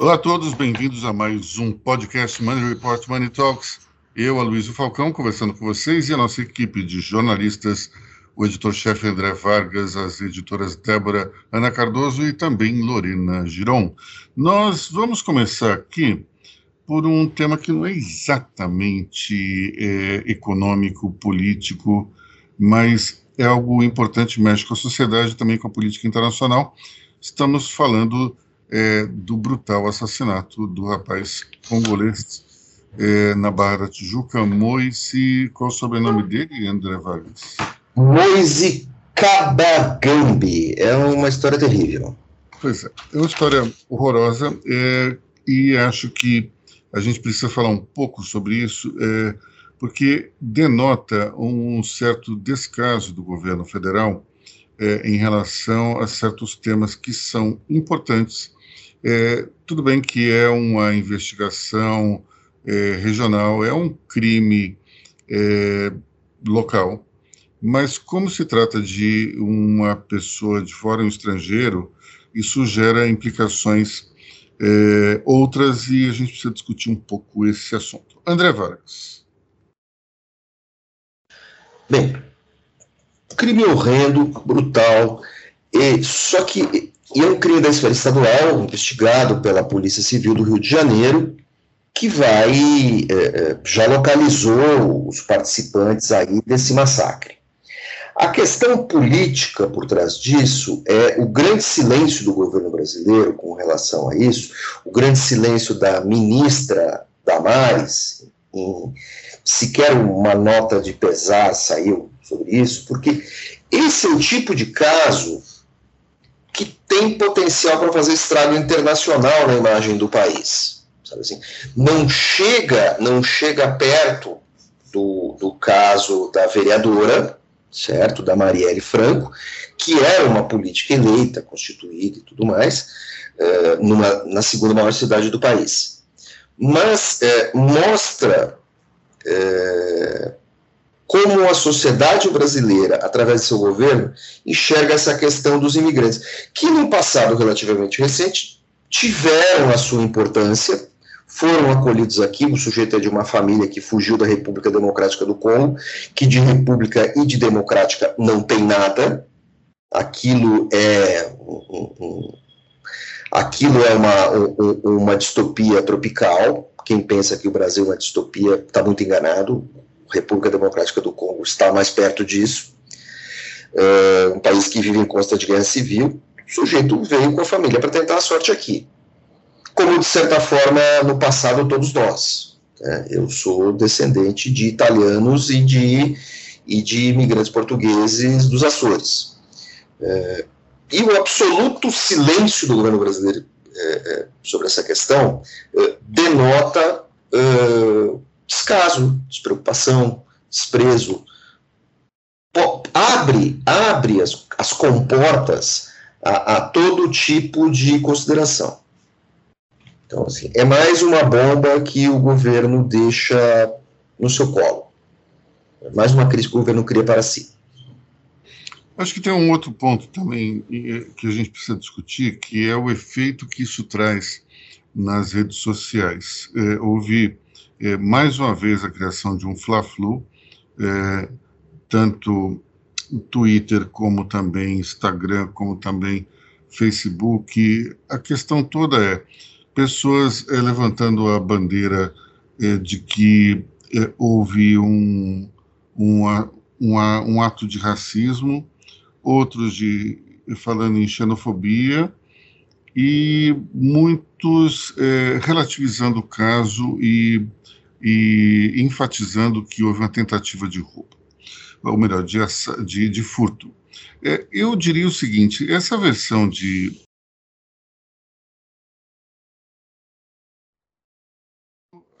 Olá a todos, bem-vindos a mais um podcast Money Report Money Talks. Eu, Aloysio Falcão, conversando com vocês e a nossa equipe de jornalistas, o editor-chefe André Vargas, as editoras Débora Ana Cardoso e também Lorena Giron. Nós vamos começar aqui por um tema que não é exatamente é, econômico, político, mas é algo importante, mexe com a sociedade, também com a política internacional. Estamos falando é, do brutal assassinato do rapaz congolês é, na Barra da Tijuca, Moise, qual o sobrenome dele, André Vargas? Moise Kabagambi, é uma história terrível. Pois é, é uma história horrorosa é, e acho que a gente precisa falar um pouco sobre isso, é, porque denota um certo descaso do governo federal é, em relação a certos temas que são importantes é, tudo bem que é uma investigação é, regional, é um crime é, local, mas como se trata de uma pessoa de fora, um estrangeiro, isso gera implicações é, outras e a gente precisa discutir um pouco esse assunto. André Vargas. Bem, crime horrendo, brutal, e, só que e é um crime da esfera estadual, investigado pela Polícia Civil do Rio de Janeiro, que vai, é, é, já localizou os participantes aí desse massacre. A questão política por trás disso é o grande silêncio do governo brasileiro com relação a isso, o grande silêncio da ministra Damares, em, sequer uma nota de pesar saiu sobre isso, porque esse é o tipo de caso que tem potencial para fazer estrago internacional na imagem do país. Sabe assim? Não chega, não chega perto do, do caso da vereadora, certo, da Marielle Franco, que era uma política eleita, constituída e tudo mais, é, numa, na segunda maior cidade do país. Mas é, mostra é, como a sociedade brasileira, através do seu governo, enxerga essa questão dos imigrantes, que num passado relativamente recente tiveram a sua importância, foram acolhidos aqui, o sujeito é de uma família que fugiu da República Democrática do Congo, que de república e de democrática não tem nada, aquilo é aquilo é uma, um, uma distopia tropical, quem pensa que o Brasil é uma distopia está muito enganado, República Democrática do Congo está mais perto disso, uh, um país que vive em constante guerra civil, o sujeito veio com a família para tentar a sorte aqui. Como, de certa forma, no passado, todos nós. Né? Eu sou descendente de italianos e de, e de imigrantes portugueses dos Açores. Uh, e o absoluto silêncio do governo brasileiro uh, sobre essa questão denota descaso, despreocupação, desprezo. Abre, abre as, as comportas a, a todo tipo de consideração. Então, assim, é mais uma bomba que o governo deixa no seu colo. É mais uma crise que o governo cria para si. Acho que tem um outro ponto também que a gente precisa discutir, que é o efeito que isso traz nas redes sociais. É, houve é, mais uma vez a criação de um Fla-Flu, é, tanto Twitter como também Instagram, como também Facebook. A questão toda é pessoas é, levantando a bandeira é, de que é, houve um, uma, uma, um ato de racismo, outros de falando em xenofobia e muitos é, relativizando o caso e e enfatizando que houve uma tentativa de roubo, ou melhor, de, de, de furto. É, eu diria o seguinte: essa versão de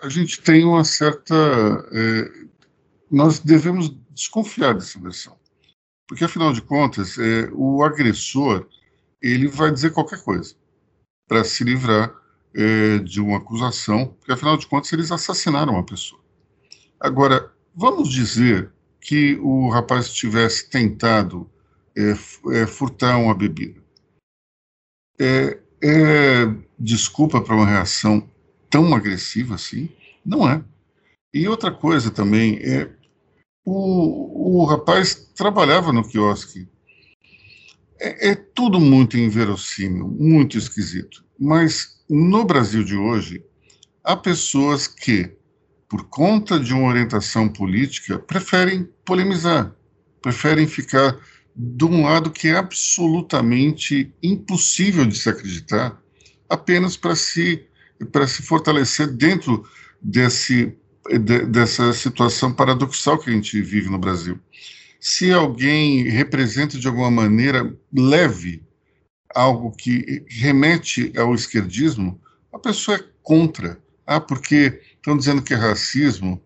a gente tem uma certa. É, nós devemos desconfiar dessa versão. Porque, afinal de contas, o agressor ele vai dizer qualquer coisa para se livrar é, de uma acusação, porque afinal de contas eles assassinaram uma pessoa. Agora, vamos dizer que o rapaz tivesse tentado é, furtar uma bebida. É, é desculpa para uma reação tão agressiva assim? Não é. E outra coisa também é o, o rapaz trabalhava no quiosque. É, é tudo muito inverossímil, muito esquisito. Mas no Brasil de hoje, há pessoas que, por conta de uma orientação política, preferem polemizar, preferem ficar de um lado que é absolutamente impossível de se acreditar, apenas para se, para se fortalecer dentro desse, de, dessa situação paradoxal que a gente vive no Brasil. Se alguém representa de alguma maneira leve algo que remete ao esquerdismo, a pessoa é contra. Ah, porque estão dizendo que é racismo.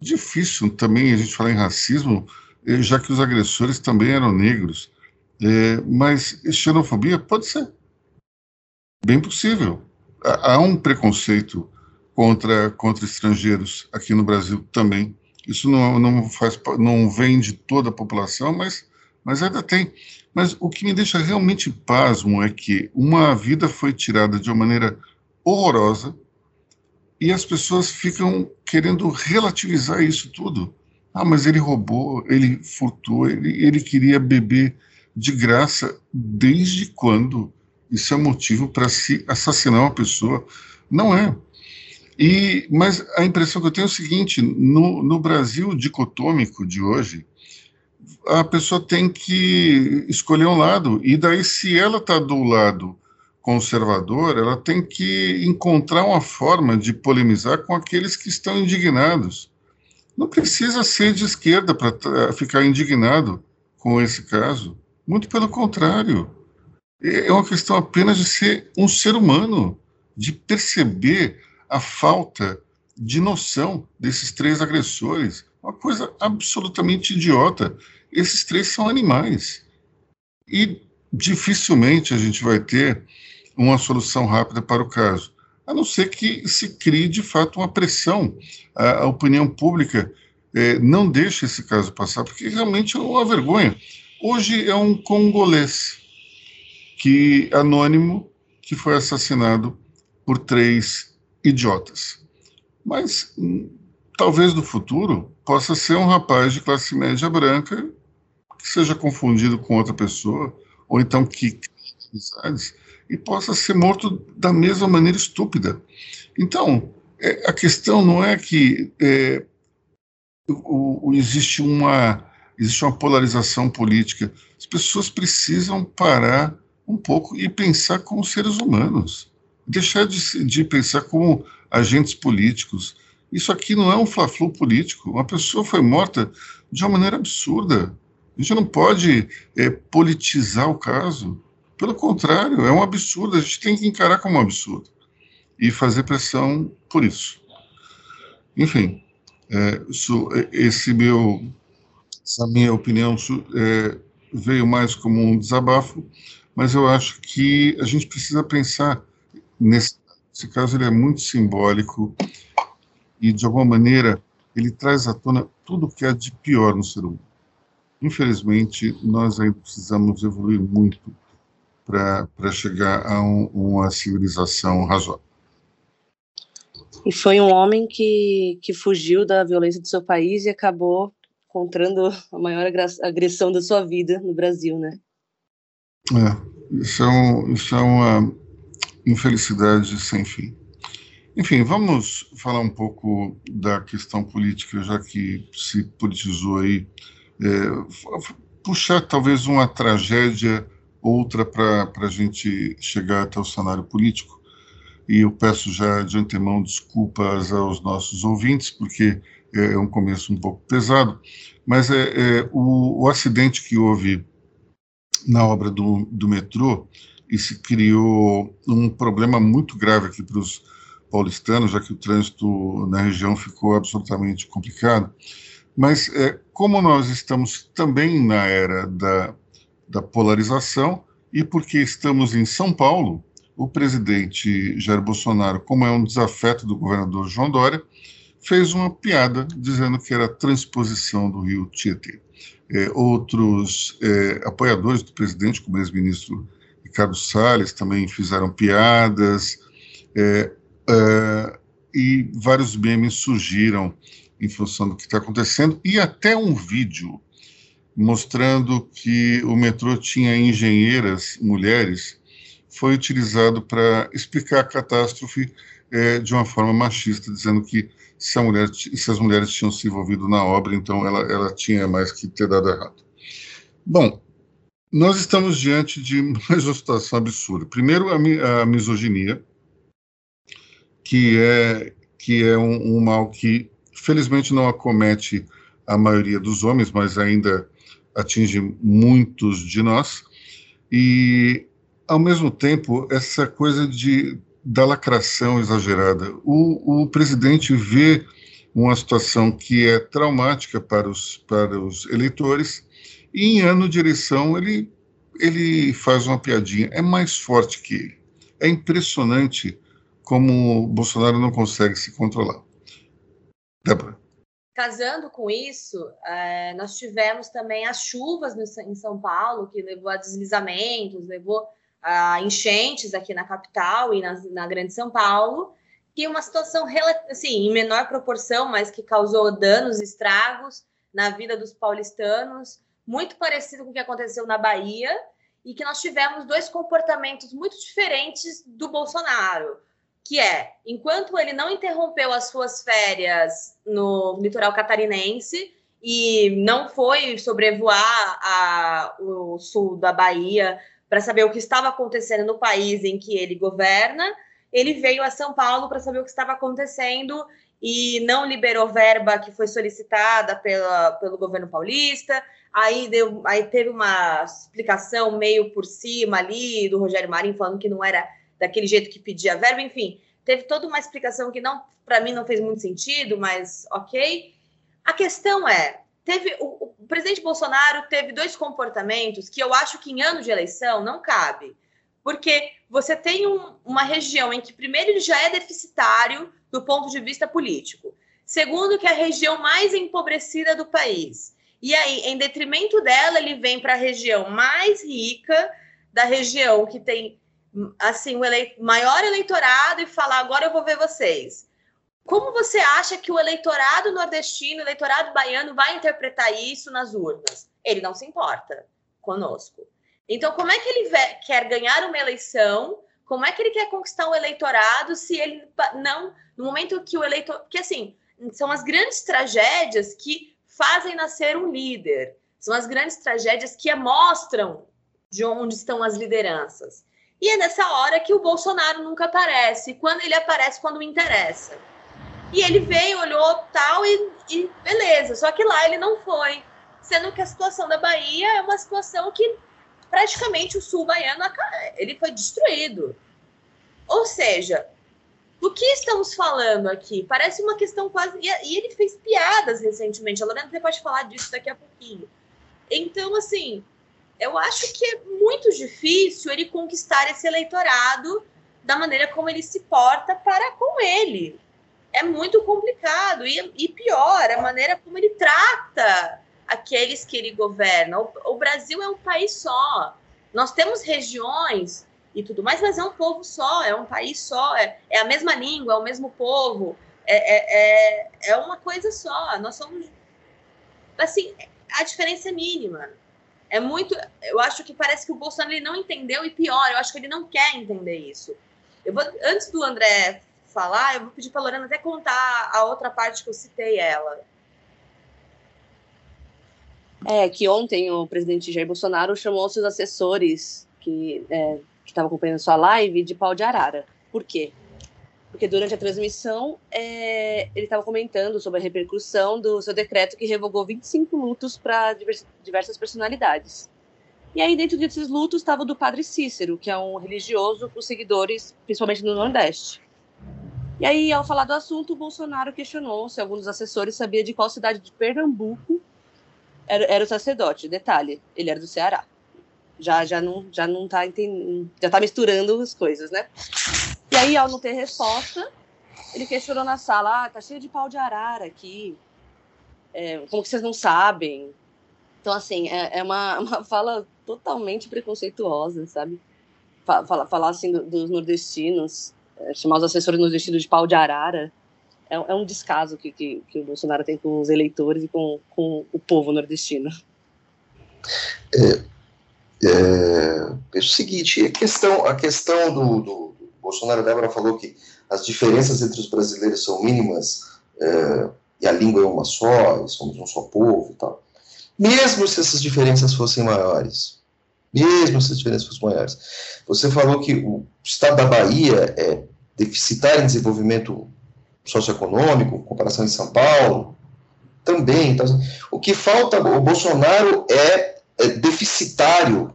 Difícil também a gente falar em racismo, eh, já que os agressores também eram negros. É, mas xenofobia pode ser. Bem possível. Há um preconceito contra, contra estrangeiros aqui no Brasil também. Isso não, não, faz, não vem de toda a população, mas, mas ainda tem. Mas o que me deixa realmente pasmo é que uma vida foi tirada de uma maneira horrorosa e as pessoas ficam querendo relativizar isso tudo. Ah, mas ele roubou, ele furtou, ele, ele queria beber de graça. Desde quando? Isso é motivo para se assassinar uma pessoa? Não é. E, mas a impressão que eu tenho é o seguinte: no, no Brasil dicotômico de hoje, a pessoa tem que escolher um lado, e daí, se ela está do lado conservador, ela tem que encontrar uma forma de polemizar com aqueles que estão indignados. Não precisa ser de esquerda para ficar indignado com esse caso. Muito pelo contrário. É uma questão apenas de ser um ser humano, de perceber a falta de noção desses três agressores. Uma coisa absolutamente idiota. Esses três são animais. E dificilmente a gente vai ter uma solução rápida para o caso a não ser que se crie de fato uma pressão. A, a opinião pública é, não deixa esse caso passar, porque realmente é uma vergonha. Hoje é um congolês que anônimo que foi assassinado por três idiotas. Mas hum, talvez no futuro possa ser um rapaz de classe média branca que seja confundido com outra pessoa, ou então que e possa ser morto da mesma maneira estúpida. Então, é, a questão não é que é, o, o, existe, uma, existe uma polarização política. As pessoas precisam parar um pouco e pensar como seres humanos, deixar de, de pensar como agentes políticos. Isso aqui não é um fla-flu político. Uma pessoa foi morta de uma maneira absurda. A gente não pode é, politizar o caso. Pelo contrário, é um absurdo, a gente tem que encarar como um absurdo e fazer pressão por isso. Enfim, é, isso, é, esse meu, essa minha opinião é, veio mais como um desabafo, mas eu acho que a gente precisa pensar nesse, nesse caso ele é muito simbólico e de alguma maneira ele traz à tona tudo o que há de pior no ser humano. Infelizmente, nós ainda precisamos evoluir muito para chegar a um, uma civilização razoável. E foi um homem que, que fugiu da violência do seu país e acabou encontrando a maior agressão da sua vida no Brasil, né? É, isso é, um, isso é uma infelicidade sem fim. Enfim, vamos falar um pouco da questão política, já que se politizou aí. É, puxar talvez uma tragédia outra para a gente chegar até o cenário político. E eu peço já de antemão desculpas aos nossos ouvintes, porque é um começo um pouco pesado, mas é, é o, o, acidente que houve na obra do, do metrô e se criou um problema muito grave aqui para os paulistanos, já que o trânsito na região ficou absolutamente complicado. Mas é, como nós estamos também na era da da polarização e porque estamos em São Paulo, o presidente Jair Bolsonaro, como é um desafeto do governador João Dória, fez uma piada dizendo que era a transposição do rio Tietê. É, outros é, apoiadores do presidente, como o ex-ministro Ricardo Salles também fizeram piadas, é, é, e vários memes surgiram em função do que está acontecendo, e até um vídeo mostrando que o metrô tinha engenheiras mulheres foi utilizado para explicar a catástrofe é, de uma forma machista, dizendo que se, mulher, se, as mulheres tinham se envolvido na obra, então ela, ela tinha mais que ter dado errado. Bom, nós estamos diante de mais uma situação absurda. Primeiro, a, a misoginia, que é, que é um, um mal que, felizmente, não acomete a maioria dos homens, mas ainda atinge muitos de nós, e, ao mesmo tempo, essa coisa de, da lacração exagerada. O, o presidente vê uma situação que é traumática para os, para os eleitores, e em ano de eleição ele, ele faz uma piadinha, é mais forte que ele. É impressionante como Bolsonaro não consegue se controlar. Débora. Casando com isso, é, nós tivemos também as chuvas no, em São Paulo, que levou a deslizamentos, levou a enchentes aqui na capital e na, na Grande São Paulo, que uma situação assim, em menor proporção, mas que causou danos, estragos na vida dos paulistanos, muito parecido com o que aconteceu na Bahia, e que nós tivemos dois comportamentos muito diferentes do Bolsonaro que é, enquanto ele não interrompeu as suas férias no litoral catarinense e não foi sobrevoar a, o sul da Bahia para saber o que estava acontecendo no país em que ele governa, ele veio a São Paulo para saber o que estava acontecendo e não liberou verba que foi solicitada pela, pelo governo paulista. Aí, deu, aí teve uma explicação meio por cima ali do Rogério Marinho falando que não era daquele jeito que pedia verba, enfim, teve toda uma explicação que não, para mim, não fez muito sentido, mas ok. A questão é, teve o, o, presidente Bolsonaro teve dois comportamentos que eu acho que em ano de eleição não cabe, porque você tem um, uma região em que primeiro ele já é deficitário do ponto de vista político, segundo que é a região mais empobrecida do país. E aí, em detrimento dela, ele vem para a região mais rica da região que tem assim o maior eleitorado e falar agora eu vou ver vocês. Como você acha que o eleitorado nordestino, o eleitorado baiano vai interpretar isso nas urnas? Ele não se importa conosco. Então, como é que ele quer ganhar uma eleição? Como é que ele quer conquistar o eleitorado se ele não, no momento que o eleitor, que assim, são as grandes tragédias que fazem nascer um líder. São as grandes tragédias que mostram de onde estão as lideranças. E é nessa hora que o Bolsonaro nunca aparece, quando ele aparece quando interessa. E ele veio, olhou tal e, e beleza, só que lá ele não foi. Sendo que a situação da Bahia é uma situação que praticamente o sul baiano ele foi destruído. Ou seja, do que estamos falando aqui? Parece uma questão quase. E ele fez piadas recentemente. A Lorena você pode falar disso daqui a pouquinho. Então, assim, eu acho que é muito difícil ele conquistar esse eleitorado da maneira como ele se porta para com ele. É muito complicado. E, e pior, a maneira como ele trata aqueles que ele governa. O, o Brasil é um país só. Nós temos regiões e tudo mais, mas é um povo só, é um país só, é, é a mesma língua, é o mesmo povo, é, é, é, é uma coisa só. Nós somos. Assim, a diferença é mínima. É muito. Eu acho que parece que o Bolsonaro ele não entendeu, e pior, eu acho que ele não quer entender isso. Eu vou, antes do André falar, eu vou pedir para a Lorena até contar a outra parte que eu citei ela. É, que ontem o presidente Jair Bolsonaro chamou seus assessores que é, estavam acompanhando sua live de pau de arara. Por quê? porque durante a transmissão é, ele estava comentando sobre a repercussão do seu decreto que revogou 25 lutos para diversas personalidades. E aí, dentro desses lutos, estava o do padre Cícero, que é um religioso com seguidores, principalmente no Nordeste. E aí, ao falar do assunto, o Bolsonaro questionou se algum dos assessores sabia de qual cidade de Pernambuco era, era o sacerdote. Detalhe, ele era do Ceará. Já, já não, já não tá entendendo, já tá misturando as coisas, né? E aí, ao não ter resposta, ele questionou na sala: ah, tá cheio de pau de arara aqui. É, como que vocês não sabem? Então, assim, é, é uma, uma fala totalmente preconceituosa, sabe? falar, falar assim dos nordestinos, é, chamar os assessores nordestinos de pau de arara, é, é um descaso que, que, que, o Bolsonaro tem com os eleitores e com, com o povo nordestino. É, é, é o seguinte, a questão, a questão do, do, do Bolsonaro, Débora falou que as diferenças entre os brasileiros são mínimas é, e a língua é uma só, e somos um só povo e tal. Mesmo se essas diferenças fossem maiores, mesmo se as diferenças fossem maiores, você falou que o estado da Bahia é deficitário em desenvolvimento socioeconômico, comparação em São Paulo, também. Então, o que falta, o Bolsonaro é deficitário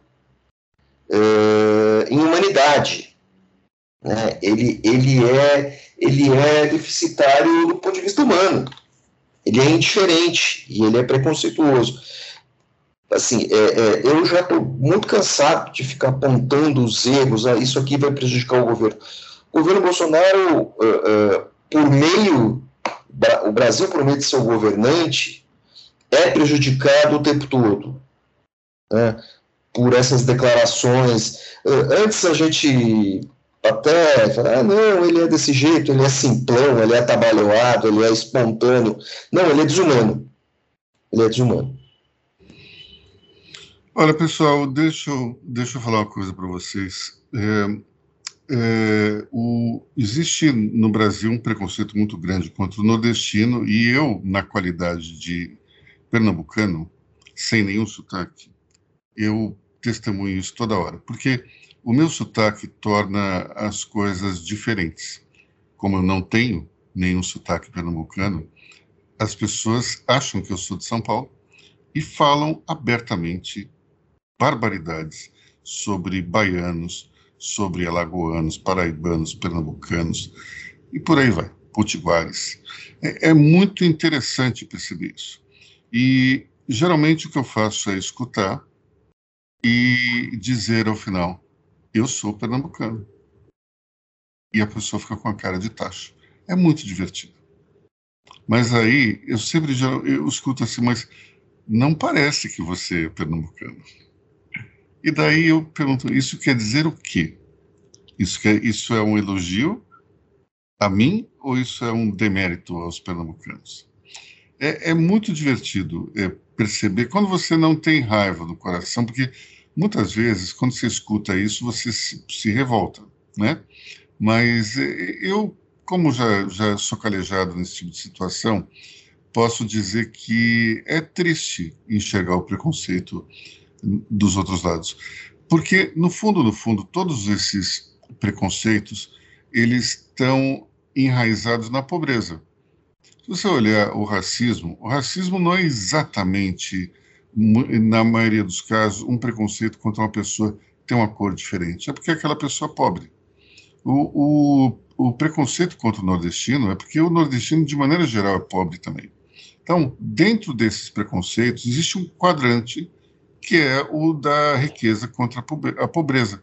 é, em humanidade. Né? Ele, ele, é, ele é deficitário do ponto de vista humano. Ele é indiferente e ele é preconceituoso. Assim, é, é, eu já estou muito cansado de ficar apontando os erros. Ah, isso aqui vai prejudicar o governo. O governo Bolsonaro, uh, uh, por meio, o Brasil, por meio de seu governante, é prejudicado o tempo todo. Né? Por essas declarações. Uh, antes a gente até ah, não, ele é desse jeito, ele é simplão, ele é atabalhoado, ele é espontâneo. Não, ele é desumano. Ele é desumano. Olha, pessoal, deixa eu, deixa eu falar uma coisa para vocês. É, é, o, existe no Brasil um preconceito muito grande contra o nordestino, e eu, na qualidade de pernambucano, sem nenhum sotaque, eu testemunho isso toda hora, porque o meu sotaque torna as coisas diferentes. Como eu não tenho nenhum sotaque pernambucano, as pessoas acham que eu sou de São Paulo e falam abertamente barbaridades sobre baianos, sobre alagoanos, paraibanos, pernambucanos e por aí vai, potiguares. É, é muito interessante perceber isso. E geralmente o que eu faço é escutar e dizer ao final: eu sou pernambucano. E a pessoa fica com a cara de tacho. É muito divertido. Mas aí, eu sempre já eu escuto assim, mas não parece que você é pernambucano. E daí eu pergunto, isso quer dizer o quê? Isso, quer, isso é um elogio a mim ou isso é um demérito aos pernambucanos? É, é muito divertido é, perceber quando você não tem raiva do coração, porque Muitas vezes, quando você escuta isso, você se, se revolta, né? Mas eh, eu, como já, já sou calejado nesse tipo de situação, posso dizer que é triste enxergar o preconceito dos outros lados. Porque, no fundo, no fundo, todos esses preconceitos, eles estão enraizados na pobreza. Se você olhar o racismo, o racismo não é exatamente na maioria dos casos, um preconceito contra uma pessoa que tem uma cor diferente. É porque é aquela pessoa é pobre. O, o, o preconceito contra o nordestino é porque o nordestino, de maneira geral, é pobre também. Então, dentro desses preconceitos, existe um quadrante que é o da riqueza contra a pobreza,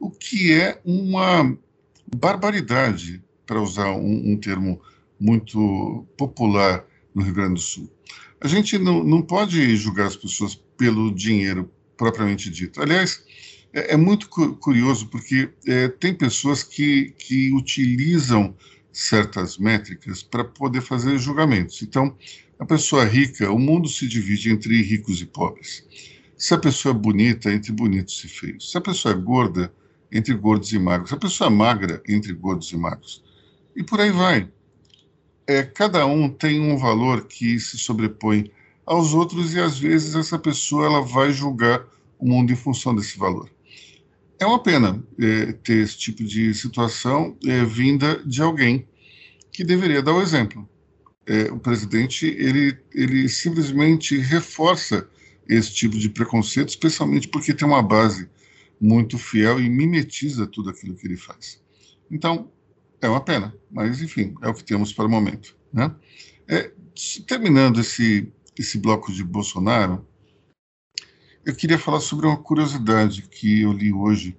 o que é uma barbaridade, para usar um, um termo muito popular no Rio Grande do Sul. A gente não, não pode julgar as pessoas pelo dinheiro propriamente dito. Aliás, é, é muito curioso porque é, tem pessoas que, que utilizam certas métricas para poder fazer julgamentos. Então, a pessoa rica, o mundo se divide entre ricos e pobres. Se a pessoa é bonita, entre bonitos e feios. Se a pessoa é gorda, entre gordos e magros. Se a pessoa é magra, entre gordos e magros. E por aí vai é, cada um tem um valor que se sobrepõe aos outros e às vezes essa pessoa ela vai julgar o mundo em função desse valor. É uma pena é, ter esse tipo de situação é, vinda de alguém que deveria dar o exemplo. É, o presidente ele, ele simplesmente reforça esse tipo de preconceito, especialmente porque tem uma base muito fiel e mimetiza tudo aquilo que ele faz. Então, é uma pena, mas enfim, é o que temos para o momento. Né? É, terminando esse, esse bloco de Bolsonaro, eu queria falar sobre uma curiosidade que eu li hoje,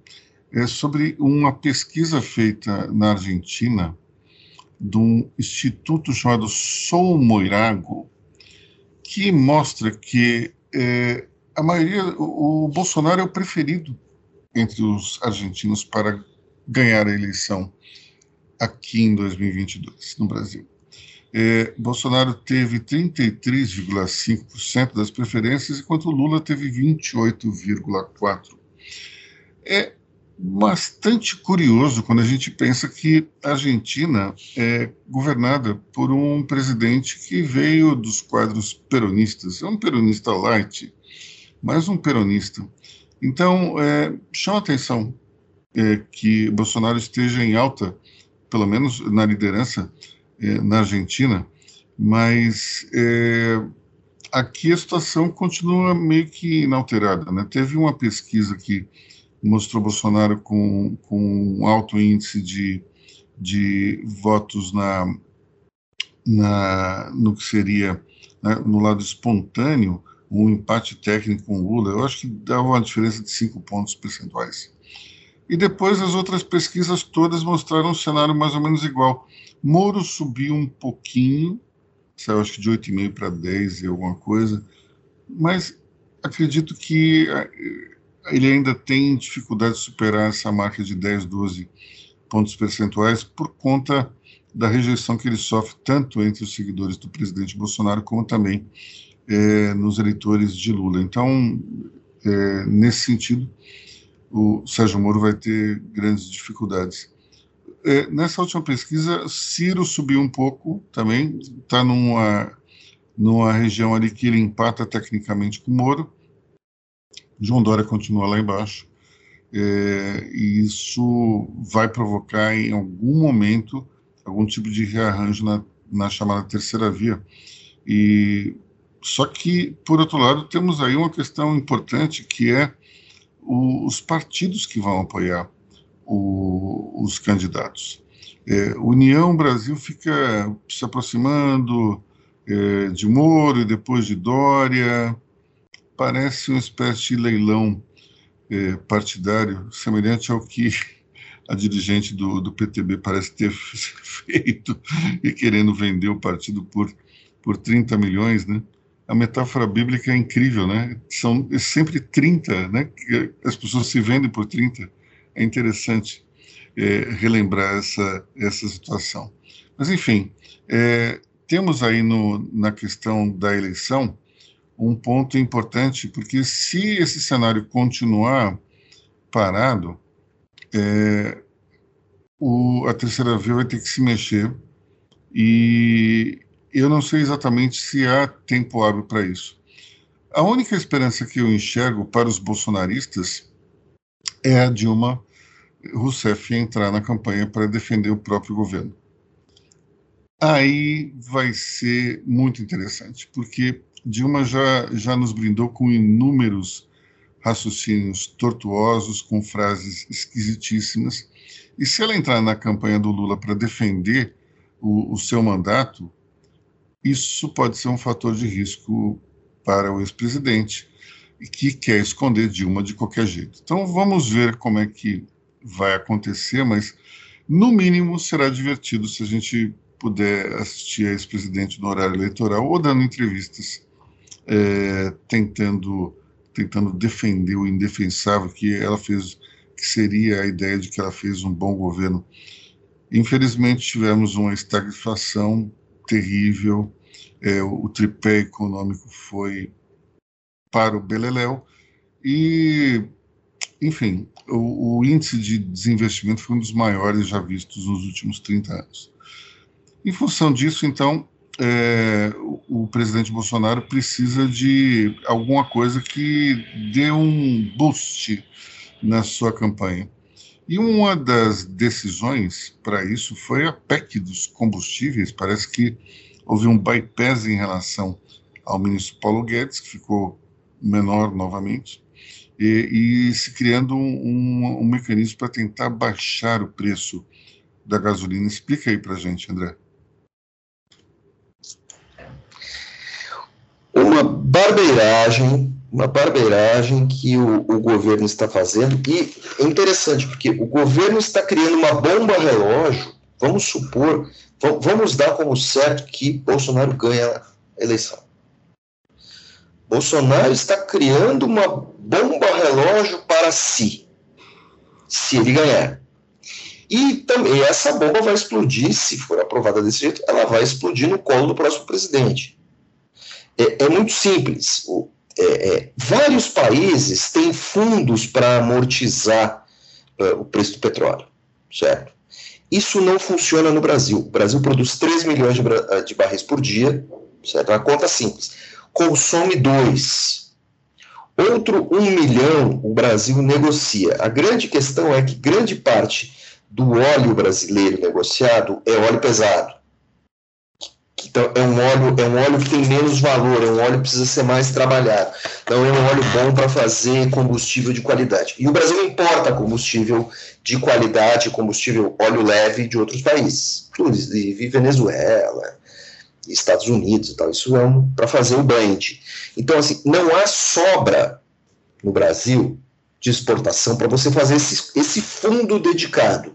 é sobre uma pesquisa feita na Argentina de um instituto chamado Sol Moirago, que mostra que é, a maioria, o, o Bolsonaro é o preferido entre os argentinos para ganhar a eleição aqui em 2022, no Brasil. É, Bolsonaro teve 33,5% das preferências, enquanto Lula teve 28,4%. É bastante curioso quando a gente pensa que a Argentina é governada por um presidente que veio dos quadros peronistas. É um peronista light, mas um peronista. Então, é, chama atenção é, que Bolsonaro esteja em alta, pelo menos na liderança é, na Argentina, mas é, aqui a situação continua meio que inalterada. Né? Teve uma pesquisa que mostrou Bolsonaro com, com um alto índice de, de votos na, na, no que seria né, no lado espontâneo, um empate técnico com Lula, eu acho que dava uma diferença de cinco pontos percentuais. E depois as outras pesquisas todas mostraram um cenário mais ou menos igual. Moro subiu um pouquinho, saiu acho que de 8,5 para 10 e alguma coisa, mas acredito que ele ainda tem dificuldade de superar essa marca de 10, 12 pontos percentuais por conta da rejeição que ele sofre tanto entre os seguidores do presidente Bolsonaro como também é, nos eleitores de Lula. Então, é, nesse sentido, o Sérgio Moro vai ter grandes dificuldades. É, nessa última pesquisa, Ciro subiu um pouco também, está numa, numa região ali que ele empata tecnicamente com Moro, João Dória continua lá embaixo. É, e isso vai provocar em algum momento algum tipo de rearranjo na, na chamada terceira via. E só que, por outro lado, temos aí uma questão importante que é o, os partidos que vão apoiar o, os candidatos. É, União Brasil fica se aproximando é, de Moro e depois de Dória, parece uma espécie de leilão é, partidário, semelhante ao que a dirigente do, do PTB parece ter feito e querendo vender o partido por, por 30 milhões, né? A metáfora bíblica é incrível, né? São sempre 30, né? As pessoas se vendem por 30. É interessante é, relembrar essa, essa situação. Mas, enfim, é, temos aí no, na questão da eleição um ponto importante, porque se esse cenário continuar parado, é, o, a terceira via vai ter que se mexer e eu não sei exatamente se há tempo hábil para isso. A única esperança que eu enxergo para os bolsonaristas é a Dilma Rousseff entrar na campanha para defender o próprio governo. Aí vai ser muito interessante, porque Dilma já, já nos brindou com inúmeros raciocínios tortuosos, com frases esquisitíssimas. E se ela entrar na campanha do Lula para defender o, o seu mandato, isso pode ser um fator de risco para o ex-presidente, que quer esconder Dilma de qualquer jeito. Então vamos ver como é que vai acontecer, mas no mínimo será divertido se a gente puder assistir a ex-presidente no horário eleitoral ou dando entrevistas é, tentando tentando defender o indefensável que ela fez, que seria a ideia de que ela fez um bom governo. Infelizmente tivemos uma estagflação terrível, é, o tripé econômico foi para o beleléu e, enfim, o, o índice de desinvestimento foi um dos maiores já vistos nos últimos 30 anos. Em função disso, então, é, o, o, presidente Bolsonaro precisa de alguma coisa que dê um boost na sua campanha. E uma das decisões para isso foi a PEC dos combustíveis. Parece que houve um bypass em relação ao ministro Paulo Guedes, que ficou menor novamente, e, e se criando um, um, um mecanismo para tentar baixar o preço da gasolina. Explica aí para gente, André. uma barbeiragem, uma barbeiragem que o, o, governo está fazendo, e é interessante, porque o governo está criando uma bomba relógio, vamos supor, vamos dar como certo que Bolsonaro ganha a eleição. Bolsonaro está criando uma bomba relógio para si. se ele ganhar. E também essa bomba vai explodir, se for aprovada desse jeito, ela vai explodir no colo do próximo presidente. É, é muito simples. O, é, é, vários países têm fundos para amortizar uh, o preço do petróleo, certo? Isso não funciona no Brasil. O Brasil produz 3 milhões de, de barris por dia, certo? Uma conta simples. Consome 2. Outro 1 um milhão o Brasil negocia. A grande questão é que grande parte do óleo brasileiro negociado é óleo pesado. Então, é um óleo, é um óleo que tem menos valor, é um óleo que precisa ser mais trabalhado. Então, é um óleo bom para fazer combustível de qualidade. E o Brasil importa combustível de qualidade, combustível óleo leve de outros países, inclusive Venezuela, Estados Unidos e tal. Isso é um, para fazer o blend. Então, assim, não há sobra no Brasil de exportação para você fazer esse, esse fundo dedicado.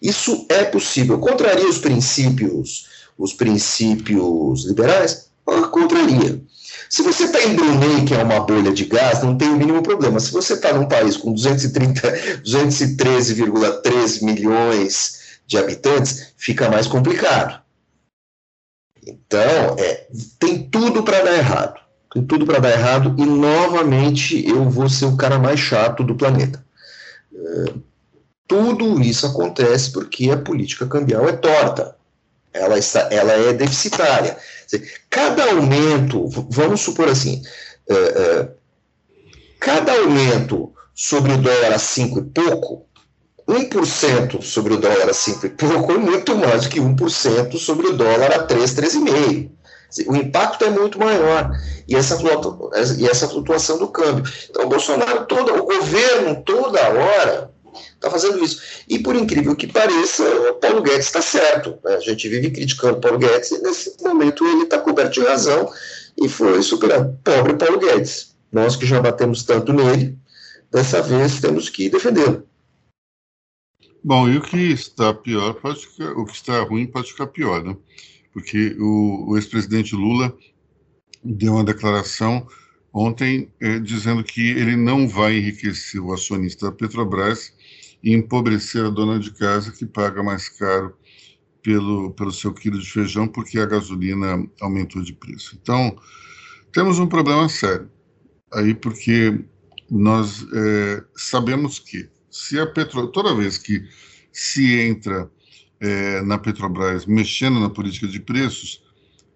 Isso é possível. Contraria os princípios os princípios liberais, contraria. Se você está em Brunei, que é uma bolha de gás, não tem o mínimo problema. Se você está num país com 213,3 milhões de habitantes, fica mais complicado. Então, é, tem tudo para dar errado. Tem tudo para dar errado e, novamente, eu vou ser o cara mais chato do planeta. É, tudo isso acontece porque a política cambial é torta ela, está, ela é deficitária. Cada aumento, vamos supor assim, uh, uh, cada aumento sobre o dólar a 5 e pouco, 1% sobre o dólar a 5 e pouco é muito mais do que 1% sobre o dólar a 3, 3,5%. O impacto é muito maior. E essa, e essa flutuação do câmbio. Então, o Bolsonaro, todo, o governo, toda hora, está fazendo isso. E por incrível que pareça, o Paulo Guedes está certo. Né? A gente vive criticando o Paulo Guedes e nesse momento ele está coberto de razão e foi superado. Pobre Paulo Guedes. Nós que já batemos tanto nele, dessa vez temos que defendê-lo. Bom, e o que está pior pode ficar, o que está ruim pode ficar pior, né? Porque o, o ex-presidente Lula deu uma declaração ontem eh, dizendo que ele não vai enriquecer o acionista da Petrobras e empobrecer a dona de casa que paga mais caro pelo, pelo seu quilo de feijão porque a gasolina aumentou de preço. Então, temos um problema sério aí porque nós é, sabemos que se a Petro, toda vez que se entra é, na Petrobras mexendo na política de preços,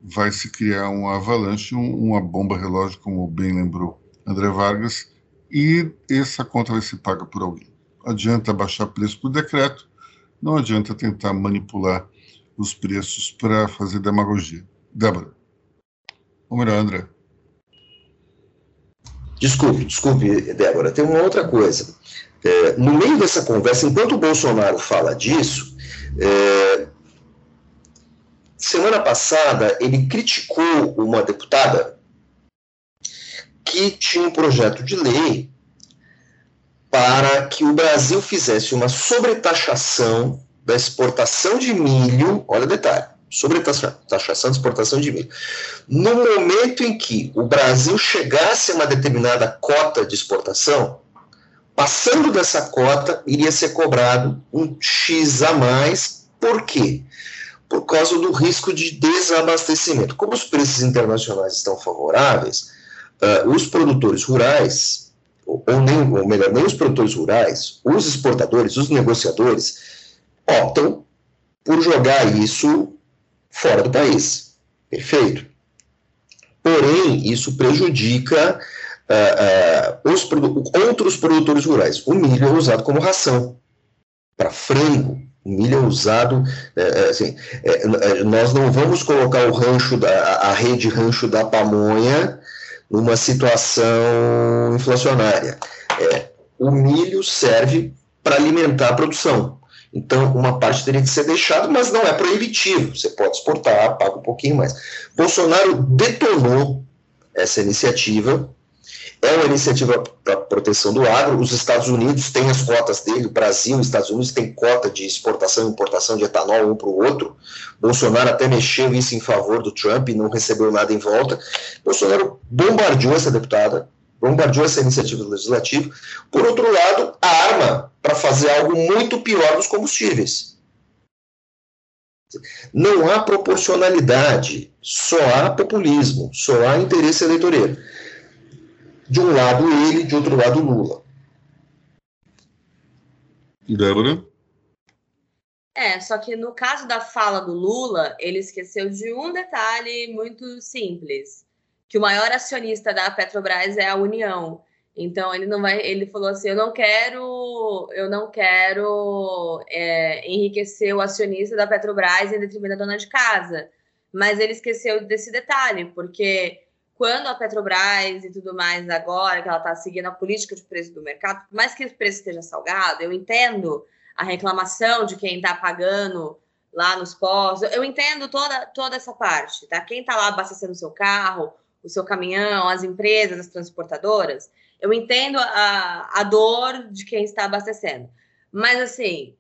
vai se criar um avalanche, um, uma bomba relógio, como bem lembrou André Vargas, e essa conta vai ser paga por alguém adianta baixar preço por decreto, não adianta tentar manipular os preços para fazer demagogia. Débora. Ou melhor, André. Desculpe, desculpe, Débora. Tem uma outra coisa. É, no meio dessa conversa, enquanto o Bolsonaro fala disso, é, semana passada ele criticou uma deputada que tinha um projeto de lei para que o Brasil fizesse uma sobretaxação da exportação de milho, olha o detalhe, sobretaxação de exportação de milho. No momento em que o Brasil chegasse a uma determinada cota de exportação, passando dessa cota, iria ser cobrado um X a mais, por quê? Por causa do risco de desabastecimento. Como os preços internacionais estão favoráveis, uh, os produtores rurais ou, nem, ou melhor, nem os produtores rurais, os exportadores, os negociadores, optam por jogar isso fora do país. Perfeito. Porém, isso prejudica uh, uh, os produ outros produtores rurais. O milho é usado como ração para frango. O milho é usado, é, assim, é, nós não vamos colocar o rancho da, a rede rancho da pamonha numa situação inflacionária. É, o milho serve para alimentar a produção. Então, uma parte teria que ser deixada, mas não é proibitivo. Você pode exportar, paga um pouquinho mais. Bolsonaro detonou essa iniciativa é uma iniciativa para proteção do agro. Os Estados Unidos têm as cotas dele, o Brasil e os Estados Unidos têm cota de exportação e importação de etanol um para o outro. Bolsonaro até mexeu isso em favor do Trump e não recebeu nada em volta. Bolsonaro bombardeou essa deputada, bombardeou essa iniciativa legislativa. Por outro lado, a arma para fazer algo muito pior nos combustíveis. Não há proporcionalidade, só há populismo, só há interesse eleitoreiro. De um lado ele, de outro lado Lula. Débora? É, só que no caso da fala do Lula, ele esqueceu de um detalhe muito simples, que o maior acionista da Petrobras é a União. Então ele não vai, ele falou assim, eu não quero, eu não quero é, enriquecer o acionista da Petrobras em detrimento da dona de casa. Mas ele esqueceu desse detalhe, porque quando a Petrobras e tudo mais agora, que ela está seguindo a política de preço do mercado, por mais que o preço esteja salgado, eu entendo a reclamação de quem está pagando lá nos postos. Eu entendo toda, toda essa parte, tá? Quem está lá abastecendo o seu carro, o seu caminhão, as empresas, as transportadoras, eu entendo a, a dor de quem está abastecendo. Mas, assim,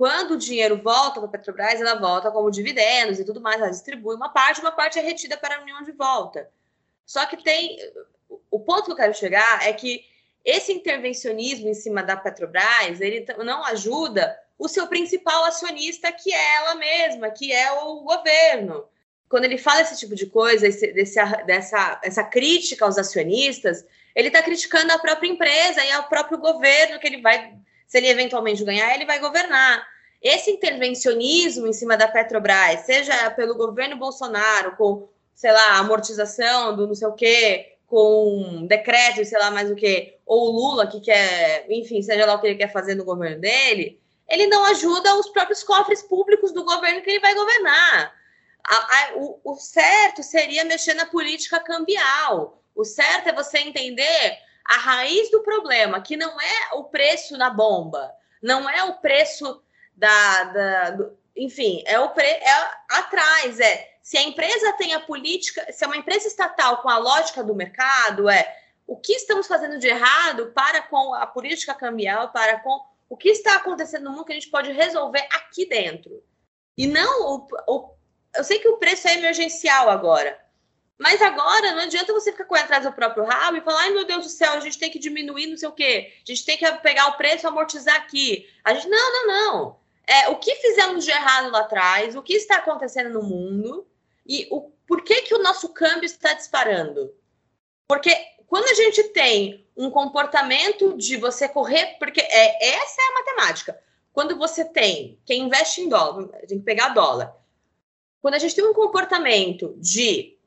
quando o dinheiro volta para a Petrobras, ela volta como dividendos e tudo mais, ela distribui uma parte, uma parte é retida para a União de volta. Só que tem. O ponto que eu quero chegar é que esse intervencionismo em cima da Petrobras, ele não ajuda o seu principal acionista, que é ela mesma, que é o governo. Quando ele fala esse tipo de coisa, esse, desse, dessa essa crítica aos acionistas, ele está criticando a própria empresa e ao próprio governo que ele vai, se ele eventualmente ganhar, ele vai governar. Esse intervencionismo em cima da Petrobras, seja pelo governo Bolsonaro, com, sei lá, amortização do não sei o quê, com decreto, sei lá mais o que, ou Lula que quer, enfim, seja lá o que ele quer fazer no governo dele, ele não ajuda os próprios cofres públicos do governo que ele vai governar. A, a, o, o certo seria mexer na política cambial. O certo é você entender a raiz do problema, que não é o preço na bomba, não é o preço da, da do, enfim, é o pre, é atrás, é se a empresa tem a política, se é uma empresa estatal com a lógica do mercado, é o que estamos fazendo de errado para com a política cambial, para com o que está acontecendo no mundo que a gente pode resolver aqui dentro. E não o, o eu sei que o preço é emergencial agora, mas agora não adianta você ficar correndo atrás do próprio rabo e falar, ai meu Deus do céu, a gente tem que diminuir não sei o quê, a gente tem que pegar o preço amortizar aqui. A gente, não, não, não. É, o que fizemos de errado lá atrás, o que está acontecendo no mundo, e o, por que, que o nosso câmbio está disparando? Porque quando a gente tem um comportamento de você correr, porque é, essa é a matemática. Quando você tem quem investe em dólar, tem que pegar dólar. Quando a gente tem um comportamento de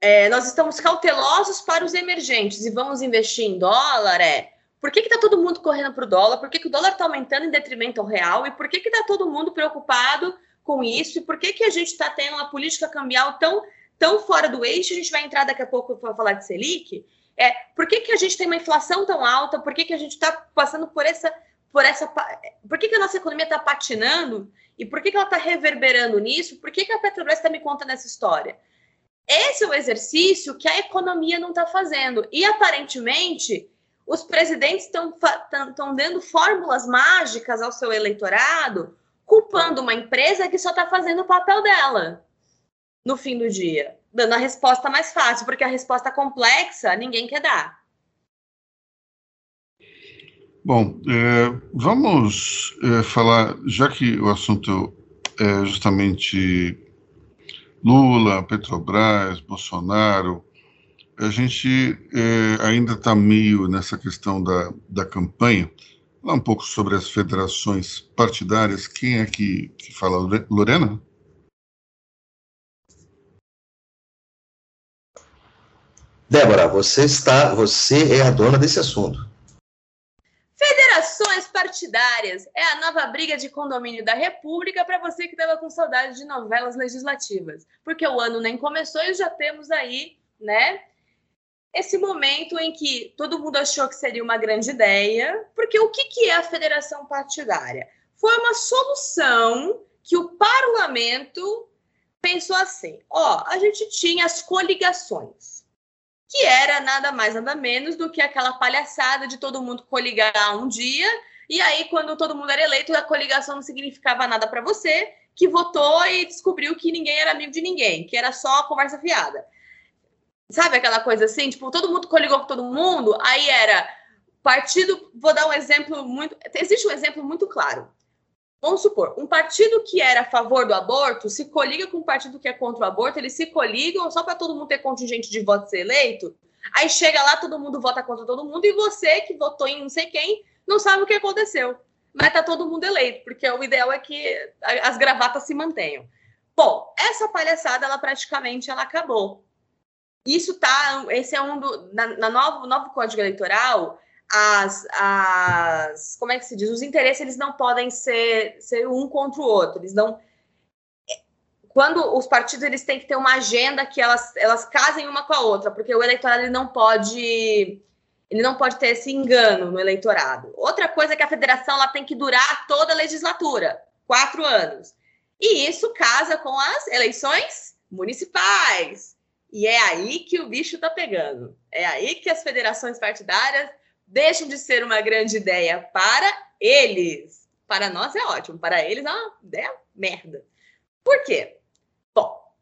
é, nós estamos cautelosos para os emergentes e vamos investir em dólar, é por que está todo mundo correndo para o dólar? Por que, que o dólar está aumentando em detrimento ao real? E por que está todo mundo preocupado com isso? E por que, que a gente está tendo uma política cambial tão, tão fora do eixo? A gente vai entrar daqui a pouco para falar de Selic. É, por que, que a gente tem uma inflação tão alta? Por que, que a gente está passando por essa. Por, essa, por que, que a nossa economia está patinando? E por que, que ela está reverberando nisso? Por que, que a Petrobras está me contando essa história? Esse é o exercício que a economia não está fazendo. E aparentemente, os presidentes estão dando fórmulas mágicas ao seu eleitorado culpando uma empresa que só está fazendo o papel dela no fim do dia, dando a resposta mais fácil, porque a resposta complexa ninguém quer dar. Bom, é, vamos é, falar, já que o assunto é justamente Lula, Petrobras, Bolsonaro, a gente é, ainda está meio nessa questão da, da campanha falar um pouco sobre as federações partidárias. Quem é que, que fala? Lorena? Débora, você está, você é a dona desse assunto. Partidárias. É a nova briga de condomínio da República para você que estava com saudade de novelas legislativas, porque o ano nem começou e já temos aí, né, esse momento em que todo mundo achou que seria uma grande ideia, porque o que, que é a federação partidária? Foi uma solução que o parlamento pensou assim: ó, a gente tinha as coligações, que era nada mais, nada menos do que aquela palhaçada de todo mundo coligar um dia, e aí, quando todo mundo era eleito, a coligação não significava nada para você, que votou e descobriu que ninguém era amigo de ninguém, que era só conversa fiada. Sabe aquela coisa assim? Tipo, todo mundo coligou com todo mundo, aí era partido. Vou dar um exemplo muito. Existe um exemplo muito claro. Vamos supor, um partido que era a favor do aborto se coliga com um partido que é contra o aborto, eles se coligam só para todo mundo ter contingente de votos eleito. Aí chega lá, todo mundo vota contra todo mundo, e você que votou em não sei quem não sabe o que aconteceu. Mas tá todo mundo eleito, porque o ideal é que as gravatas se mantenham. Bom, essa palhaçada, ela praticamente ela acabou. Isso tá. Esse é um do. Na, na novo, novo Código Eleitoral, as, as. Como é que se diz? Os interesses eles não podem ser, ser um contra o outro. Eles não. Quando os partidos eles têm que ter uma agenda que elas, elas casem uma com a outra, porque o eleitorado ele não pode ele não pode ter esse engano no eleitorado. Outra coisa é que a federação ela tem que durar toda a legislatura, quatro anos. E isso casa com as eleições municipais. E é aí que o bicho está pegando. É aí que as federações partidárias deixam de ser uma grande ideia para eles. Para nós é ótimo, para eles é uma ideia merda. Por quê? Bom,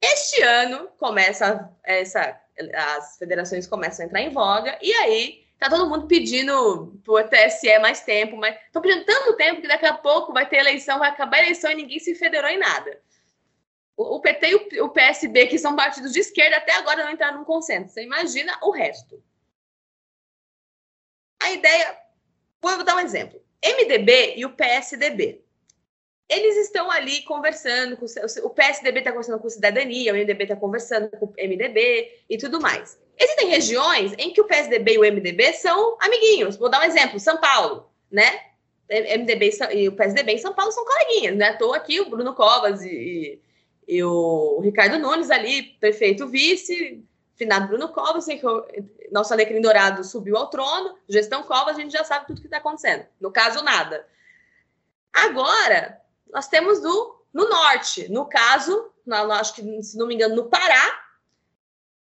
este ano começa essa as federações começam a entrar em voga, e aí tá todo mundo pedindo pro TSE mais tempo, mas estão pedindo tanto tempo que daqui a pouco vai ter eleição, vai acabar a eleição e ninguém se federou em nada. O, PT e o, o, PSB, que são partidos de esquerda, até agora não entraram num consenso. Você imagina o resto. A ideia. Vou dar um exemplo. MDB e o PSDB eles estão ali conversando, com, o PSDB está conversando com Cidadania, o MDB está conversando com o MDB e tudo mais. Existem regiões em que o PSDB e o MDB são amiguinhos. Vou dar um exemplo, São Paulo, né? MDB e o PSDB em São Paulo são coleguinhas, né? Estou aqui, o Bruno Covas e, e, o Ricardo Nunes ali, prefeito vice, finado Bruno Covas, que o nosso alecrim dourado subiu ao trono, gestão Covas, a gente já sabe tudo que está acontecendo. No caso, nada. Agora, nós temos no, no norte. No caso, na, acho que, se não me engano, no Pará,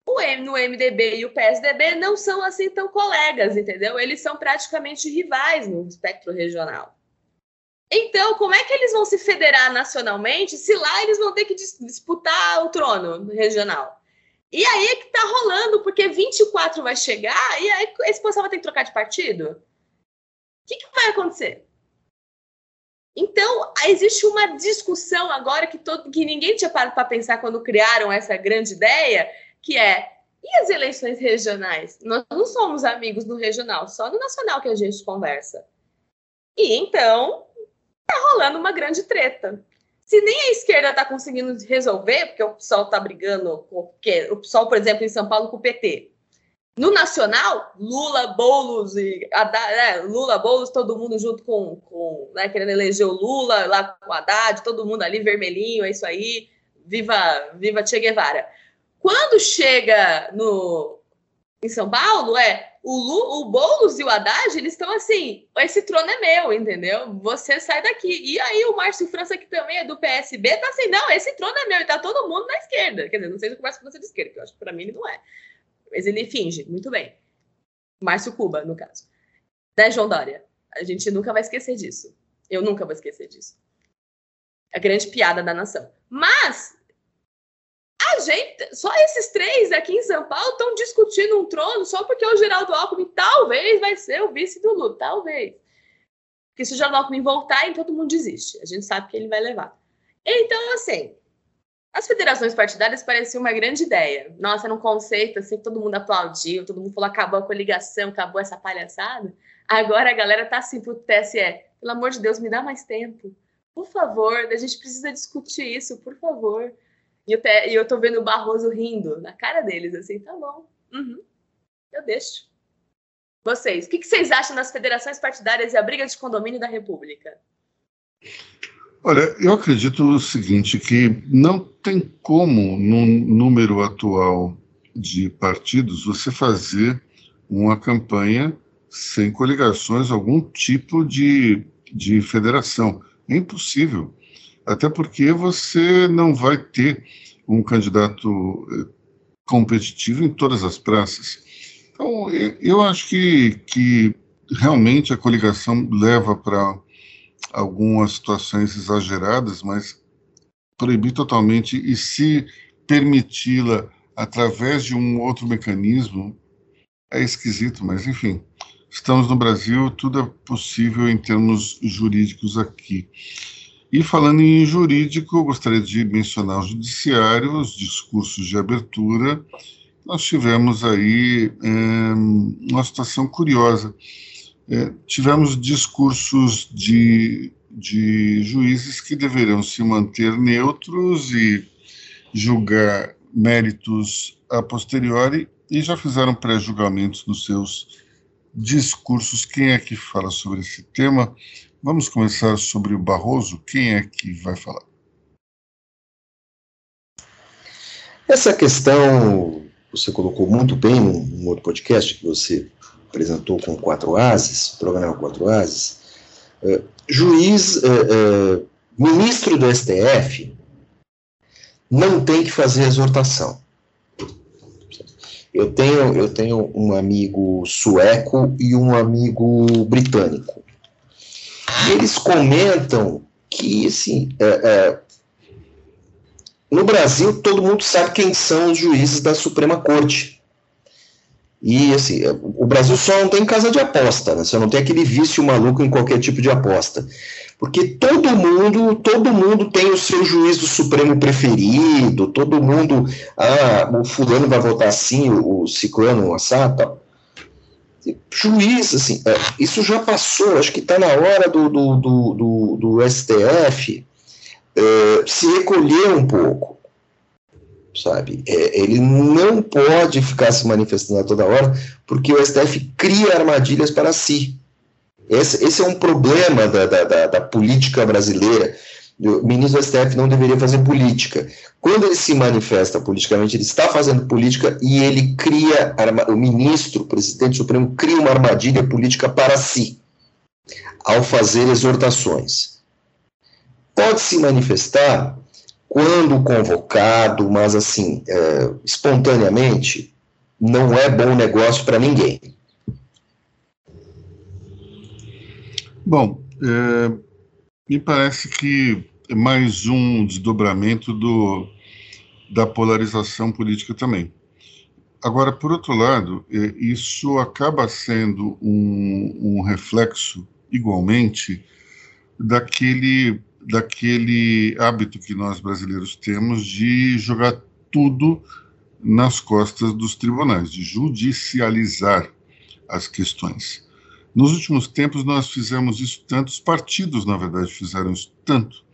o M, no MDB e o PSDB não são assim tão colegas, entendeu? Eles são praticamente rivais no espectro regional. Então, como é que eles vão se federar nacionalmente se lá eles vão ter que disputar o trono regional? E aí é que tá rolando, porque 24 vai chegar e aí esse pessoal vai ter que trocar de partido? O que, que vai acontecer? Então, existe uma discussão agora que, todo, que ninguém tinha parado para pensar quando criaram essa grande ideia, que é e as eleições regionais? Nós não somos amigos no regional, só no nacional que a gente conversa. E então, tá rolando uma grande treta. Se nem a esquerda está conseguindo resolver, porque o PSOL está brigando com o PSOL, por exemplo, em São Paulo, com o PT. No nacional, Lula, Boulos e né, Lula, Boulos, todo mundo junto com, com né, querendo eleger o Lula, lá com o Haddad, todo mundo ali vermelhinho, é isso aí. Viva, viva Che Guevara. Quando chega no em São Paulo, é o, Lu, o Boulos e o Haddad, eles estão assim, esse trono é meu, entendeu? Você sai daqui. E aí o Márcio França, que também é do PSB, tá assim, não, esse trono é meu, e tá todo mundo na esquerda. Quer dizer, não sei se o Márcio França é de esquerda, que eu acho que para mim ele não é mas ele finge, muito bem. Márcio Cuba, no caso. Né, João Dória? A gente nunca vai esquecer disso. Eu nunca vou esquecer disso. A grande piada da nação. Mas a gente, só esses três aqui em São Paulo estão discutindo um trono só porque o Geraldo Alckmin talvez vai ser o vice do Lula, talvez. Porque se o Geraldo Alckmin voltar, então todo mundo desiste. A gente sabe que ele vai levar. Então, assim, as federações partidárias pareciam uma grande ideia. Nossa, era um conceito assim, todo mundo aplaudiu, todo mundo falou: acabou a coligação, acabou essa palhaçada. Agora a galera tá assim pro TSE: pelo amor de Deus, me dá mais tempo. Por favor, a gente precisa discutir isso, por favor. E e eu tô vendo o Barroso rindo na cara deles, assim: tá bom, uhum, eu deixo. Vocês, o que, que vocês acham das federações partidárias e a briga de condomínio da República? Olha, eu acredito o seguinte, que não tem como, no número atual de partidos, você fazer uma campanha sem coligações, algum tipo de, de federação. É impossível. Até porque você não vai ter um candidato eh, competitivo em todas as praças. Então, eu acho que, que realmente a coligação leva para algumas situações exageradas, mas proibir totalmente e se permiti-la através de um outro mecanismo, é esquisito, mas enfim, estamos no Brasil, tudo é possível em termos jurídicos aqui. E falando em jurídico, gostaria de mencionar o judiciário, os discursos de abertura. Nós tivemos aí é, uma situação curiosa. É, tivemos discursos de, de juízes que deveriam se manter neutros e julgar méritos a posteriori e já fizeram pré-julgamentos nos seus discursos. Quem é que fala sobre esse tema? Vamos começar sobre o Barroso. Quem é que vai falar? Essa questão você colocou muito bem no outro podcast que você apresentou com Quatro Ases, o programa Quatro Ases. É, juiz, é, é, ministro do STF, não tem que fazer exortação. Eu tenho, eu tenho um amigo sueco e um amigo britânico. Eles comentam que, assim, é, no Brasil todo mundo sabe quem são os juízes da Suprema Corte. E, assim, o Brasil só não tem casa de aposta, né? Você não tem aquele vício maluco em qualquer tipo de aposta. Porque todo mundo, todo mundo tem o seu juiz do Supremo preferido, todo mundo, ah, o fulano vai votar assim, o, ciclano, o assado. Juiz, assim, é, isso já passou, acho que está na hora do, do, do, do, do STF é, se recolher um pouco, sabe? É, ele não pode ficar se manifestando a toda hora, porque o STF cria armadilhas para si. Esse, esse é um problema da, da, da, da política brasileira. O ministro do STF não deveria fazer política. Quando ele se manifesta politicamente, ele está fazendo política e ele cria, o ministro, o presidente supremo, cria uma armadilha política para si, ao fazer exortações. Pode se manifestar quando convocado, mas assim, é, espontaneamente, não é bom negócio para ninguém. Bom, é, me parece que é mais um desdobramento do, da polarização política também. Agora, por outro lado, é, isso acaba sendo um, um reflexo, igualmente, daquele, daquele hábito que nós brasileiros temos de jogar tudo nas costas dos tribunais, de judicializar as questões. Nos últimos tempos, nós fizemos isso tanto, os partidos, na verdade, fizeram isso tanto,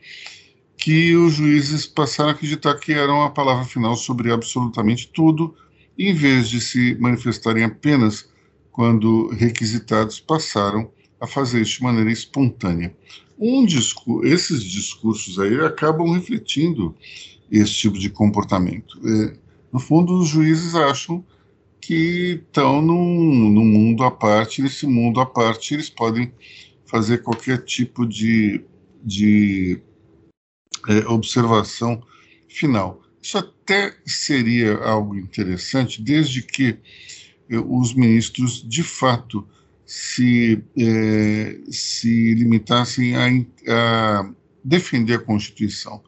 que os juízes passaram a acreditar que eram a palavra final sobre absolutamente tudo, em vez de se manifestarem apenas quando requisitados, passaram a fazer isso de maneira espontânea. Um esses discursos aí acabam refletindo esse tipo de comportamento. É, no fundo, os juízes acham que estão num, num mundo à parte, nesse mundo à parte eles podem fazer qualquer tipo de, de é, observação final. Isso até seria algo interessante, desde que é, os ministros, de fato, se, é, se limitassem a, a defender a Constituição.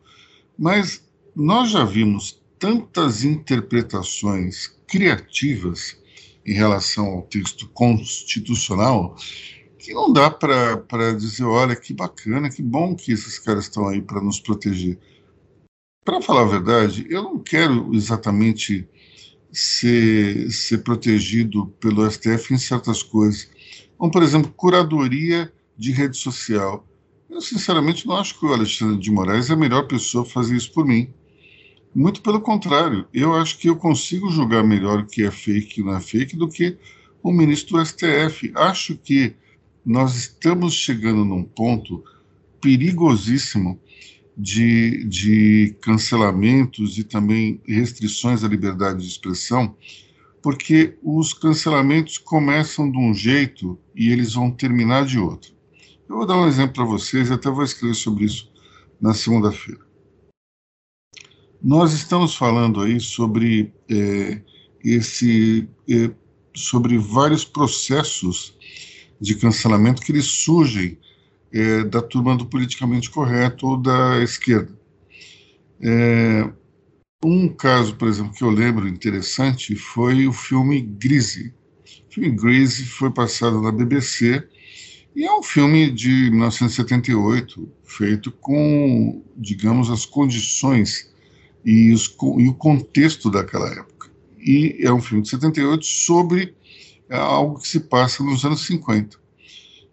Mas nós já vimos tantas interpretações criativas em relação ao texto constitucional que não dá para dizer, olha, que bacana, que bom que esses caras estão aí para nos proteger. Para falar a verdade, eu não quero exatamente ser, ser protegido pelo STF em certas coisas. Como, por exemplo, curadoria de rede social. Eu, sinceramente, não acho que o Alexandre de Moraes é a melhor pessoa para fazer isso por mim. Muito pelo contrário, eu acho que eu consigo julgar melhor o que é fake e não é fake do que o ministro do STF. Acho que nós estamos chegando num ponto perigosíssimo de, de cancelamentos e também restrições à liberdade de expressão, porque os cancelamentos começam de um jeito e eles vão terminar de outro. Eu vou dar um exemplo para vocês até vou escrever sobre isso na segunda-feira. Nós estamos falando aí sobre é, esse, é, sobre vários processos de cancelamento que eles surgem é, da turma do politicamente correto ou da esquerda. É, Um caso, por exemplo, que eu lembro interessante foi o filme Greasy. O filme Greasy foi passado na BBC e é um filme de 1978, feito com, digamos, as condições e, os, e o contexto daquela época. E é um filme de 78 sobre é, algo que se passa nos anos 50.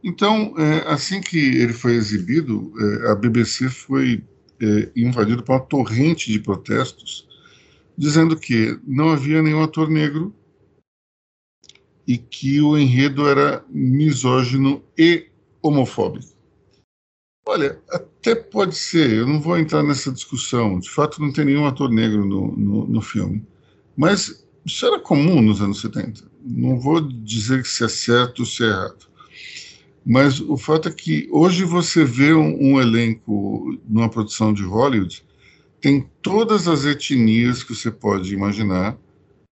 Então, é, assim que ele foi exibido, é, a BBC foi é, invadido por uma torrente de protestos, dizendo que não havia nenhum ator negro e que o enredo era misógino e homofóbico. Olha, até pode ser, eu não vou entrar nessa discussão. De fato, não tem nenhum ator negro no, no, no filme. Mas isso era comum nos anos 70. Não vou dizer se é certo ou se é errado. Mas o fato é que hoje você vê um, um elenco numa produção de Hollywood, tem todas as etnias que você pode imaginar,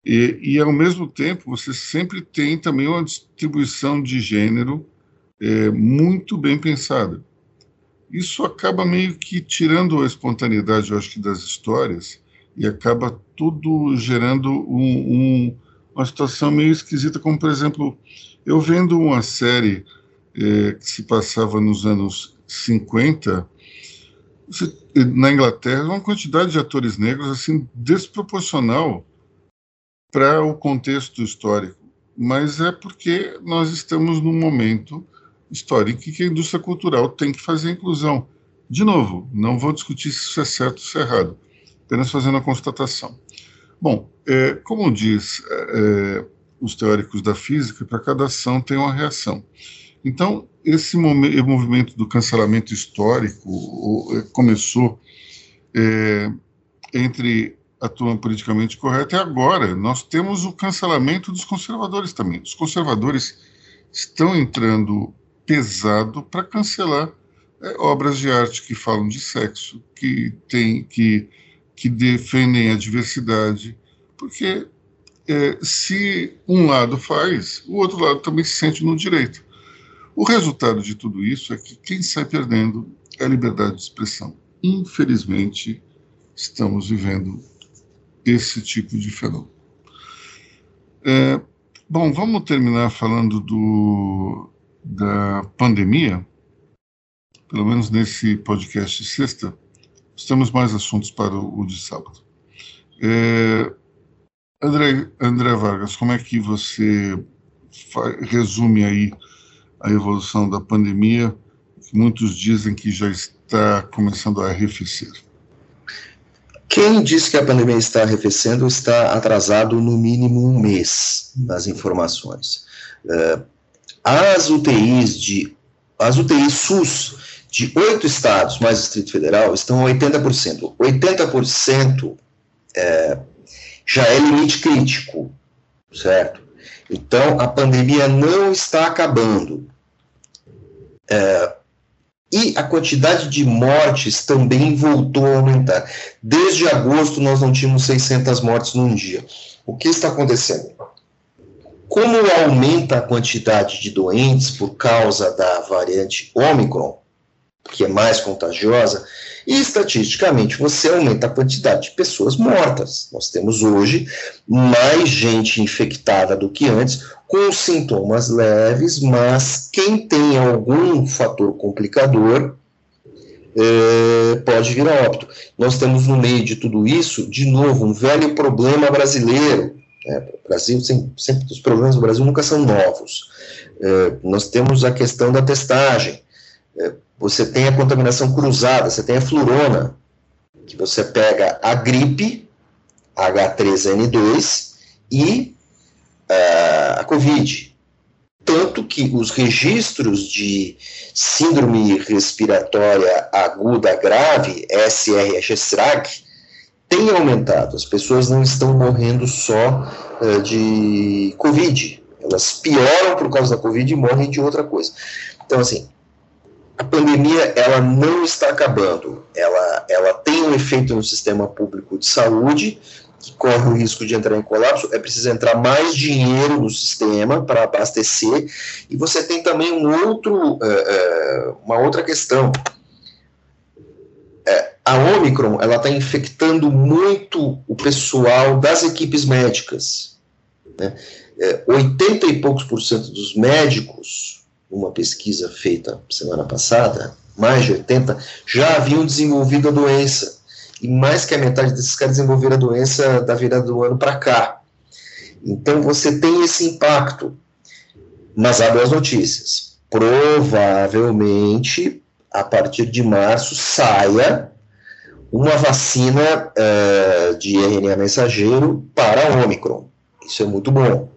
e, e ao mesmo tempo você sempre tem também uma distribuição de gênero é, muito bem pensada. Isso acaba meio que tirando a espontaneidade, eu acho que, das histórias e acaba tudo gerando um, um, uma situação meio esquisita, como, por exemplo, eu vendo uma série é, que se passava nos anos 50, na Inglaterra, uma quantidade de atores negros assim desproporcional para o contexto histórico, mas é porque nós estamos num momento histórica que a indústria cultural tem que fazer inclusão. De novo, não vou discutir se isso é certo ou se é errado, apenas fazendo a constatação. Bom, é, como diz é, os teóricos da física, para cada ação tem uma reação. Então, esse movimento do cancelamento histórico é, começou é, entre a turma politicamente correta e agora nós temos o cancelamento dos conservadores também. Os conservadores estão entrando pesado para cancelar é, obras de arte que falam de sexo, que tem que que defendem a diversidade, porque é, se um lado faz, o outro lado também se sente no direito. O resultado de tudo isso é que quem sai perdendo é a liberdade de expressão. Infelizmente, estamos vivendo esse tipo de fenômeno. É, bom, vamos terminar falando do, da pandemia, pelo menos nesse podcast de sexta, temos mais assuntos para o, de sábado. É, André, André Vargas, como é que você resume aí a evolução da pandemia, que muitos dizem que já está começando a arrefecer? Quem diz que a pandemia está arrefecendo está atrasado no mínimo um mês nas informações. É, as UTIs de as UTIs SUS de oito estados mais Distrito Federal estão a 80%. 80% é, já é limite crítico, certo? Então, a pandemia não está acabando. É, e a quantidade de mortes também voltou a aumentar. Desde agosto, nós não tínhamos 600 mortes num dia. O que está acontecendo? Como aumenta a quantidade de doentes por causa da variante Omicron, que é mais contagiosa, e estatisticamente você aumenta a quantidade de pessoas mortas. Nós temos hoje mais gente infectada do que antes, com sintomas leves, mas quem tem algum fator complicador é, pode vir a óbito. Nós temos no meio de tudo isso, de novo, um velho problema brasileiro, é, o Brasil, sempre, os problemas do Brasil nunca são novos. É, nós temos a questão da testagem. Você tem a contaminação cruzada, você tem a flurona, que você pega a gripe, H3N2, e uh, a Covid. Tanto que os registros de síndrome respiratória aguda grave, SRH-SRAG, tem aumentado. As pessoas não estão morrendo só uh, de Covid. Elas pioram por causa da Covid e morrem de outra coisa. Então, assim, a pandemia ela não está acabando. Ela, ela tem um efeito no sistema público de saúde, que corre o risco de entrar em colapso. É preciso entrar mais dinheiro no sistema para abastecer. E você tem também um outro, uh, uh, uma outra questão a Omicron ela está infectando muito o pessoal das equipes médicas. Né? É, 80 e poucos por cento dos médicos, uma pesquisa feita semana passada, mais de 80, já haviam desenvolvido a doença. E mais que a metade desses caras desenvolveram a doença da virada do ano para cá. Então você tem esse impacto. Mas há boas notícias. Provavelmente, a partir de março, saia uma vacina uh, de RNA mensageiro para a Omicron. Isso é muito bom.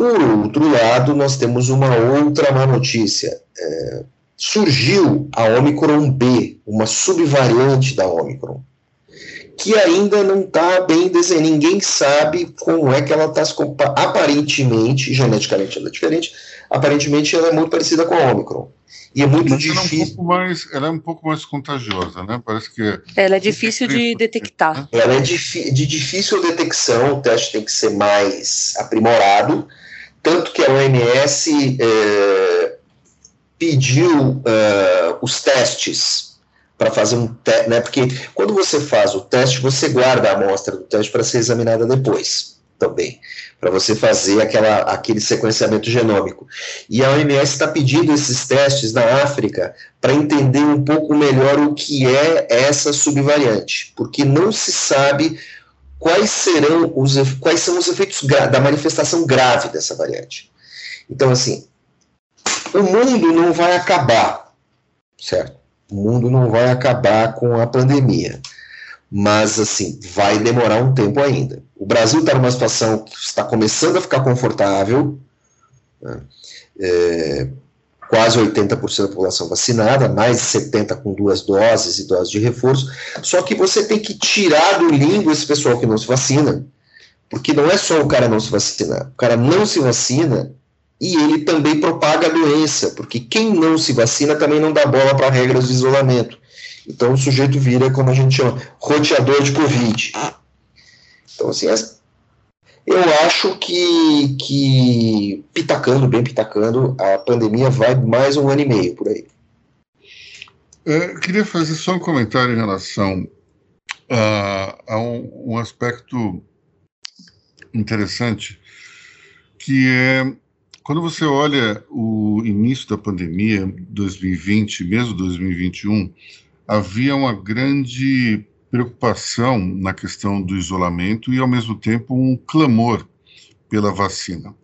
Por outro lado, nós temos uma outra má notícia. É, surgiu a Omicron B, uma subvariante da Omicron, que ainda não está bem desenhada. Ninguém sabe como é que ela está se Aparentemente, geneticamente ela é diferente, aparentemente ela é muito parecida com a Omicron. E é muito Mas difícil. Ela é, um pouco mais, ela é um pouco mais contagiosa, né? Parece que. Ela é difícil de detectar. Ela é de, de difícil detecção, o teste tem que ser mais aprimorado. Tanto que a OMS é, pediu é, os testes para fazer um teste, né? Porque quando você faz o teste, você guarda a amostra do teste para ser examinada depois também para você fazer aquela, aquele sequenciamento genômico. E a OMS está pedindo esses testes na África para entender um pouco melhor o que é essa subvariante, porque não se sabe quais serão os quais são os efeitos da manifestação grave dessa variante. Então, assim, o mundo não vai acabar, certo? O mundo não vai acabar com a pandemia mas assim, vai demorar um tempo ainda. O Brasil está numa situação que está começando a ficar confortável, né? é, quase 80% da população vacinada, mais de 70% com duas doses e doses de reforço, só que você tem que tirar do limbo esse pessoal que não se vacina, porque não é só o cara não se vacinar, o cara não se vacina e ele também propaga a doença, porque quem não se vacina também não dá bola para regras de isolamento. Então o sujeito vira, como a gente chama, roteador de Covid. Então, assim, eu acho que, que pitacando, bem pitacando, a pandemia vai mais um ano e meio por aí. É, queria fazer só um comentário em relação a, a um, um aspecto interessante, que é quando você olha o início da pandemia, 2020, mesmo 2021, havia uma grande preocupação na questão do isolamento e, ao mesmo tempo, um clamor pela vacina.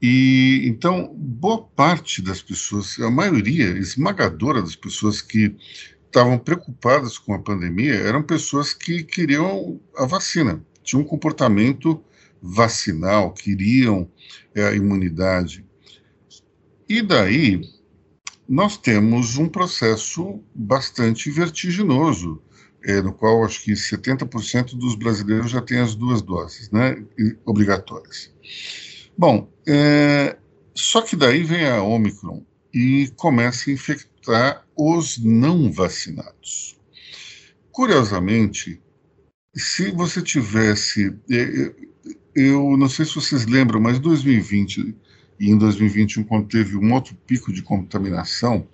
E então, boa parte das pessoas, a maioria esmagadora das pessoas que estavam preocupadas com a pandemia eram pessoas que queriam a vacina, tinham um comportamento vacinal, queriam é, a imunidade. E daí nós temos um processo bastante vertiginoso, é, no qual acho que 70% dos brasileiros já têm as duas doses né, obrigatórias. Bom, é, só que daí vem a Omicron e começa a infectar os não vacinados. Curiosamente, se você tivesse. É, eu não sei se vocês lembram, mas 2020 e em 2021, quando teve um outro pico de contaminação,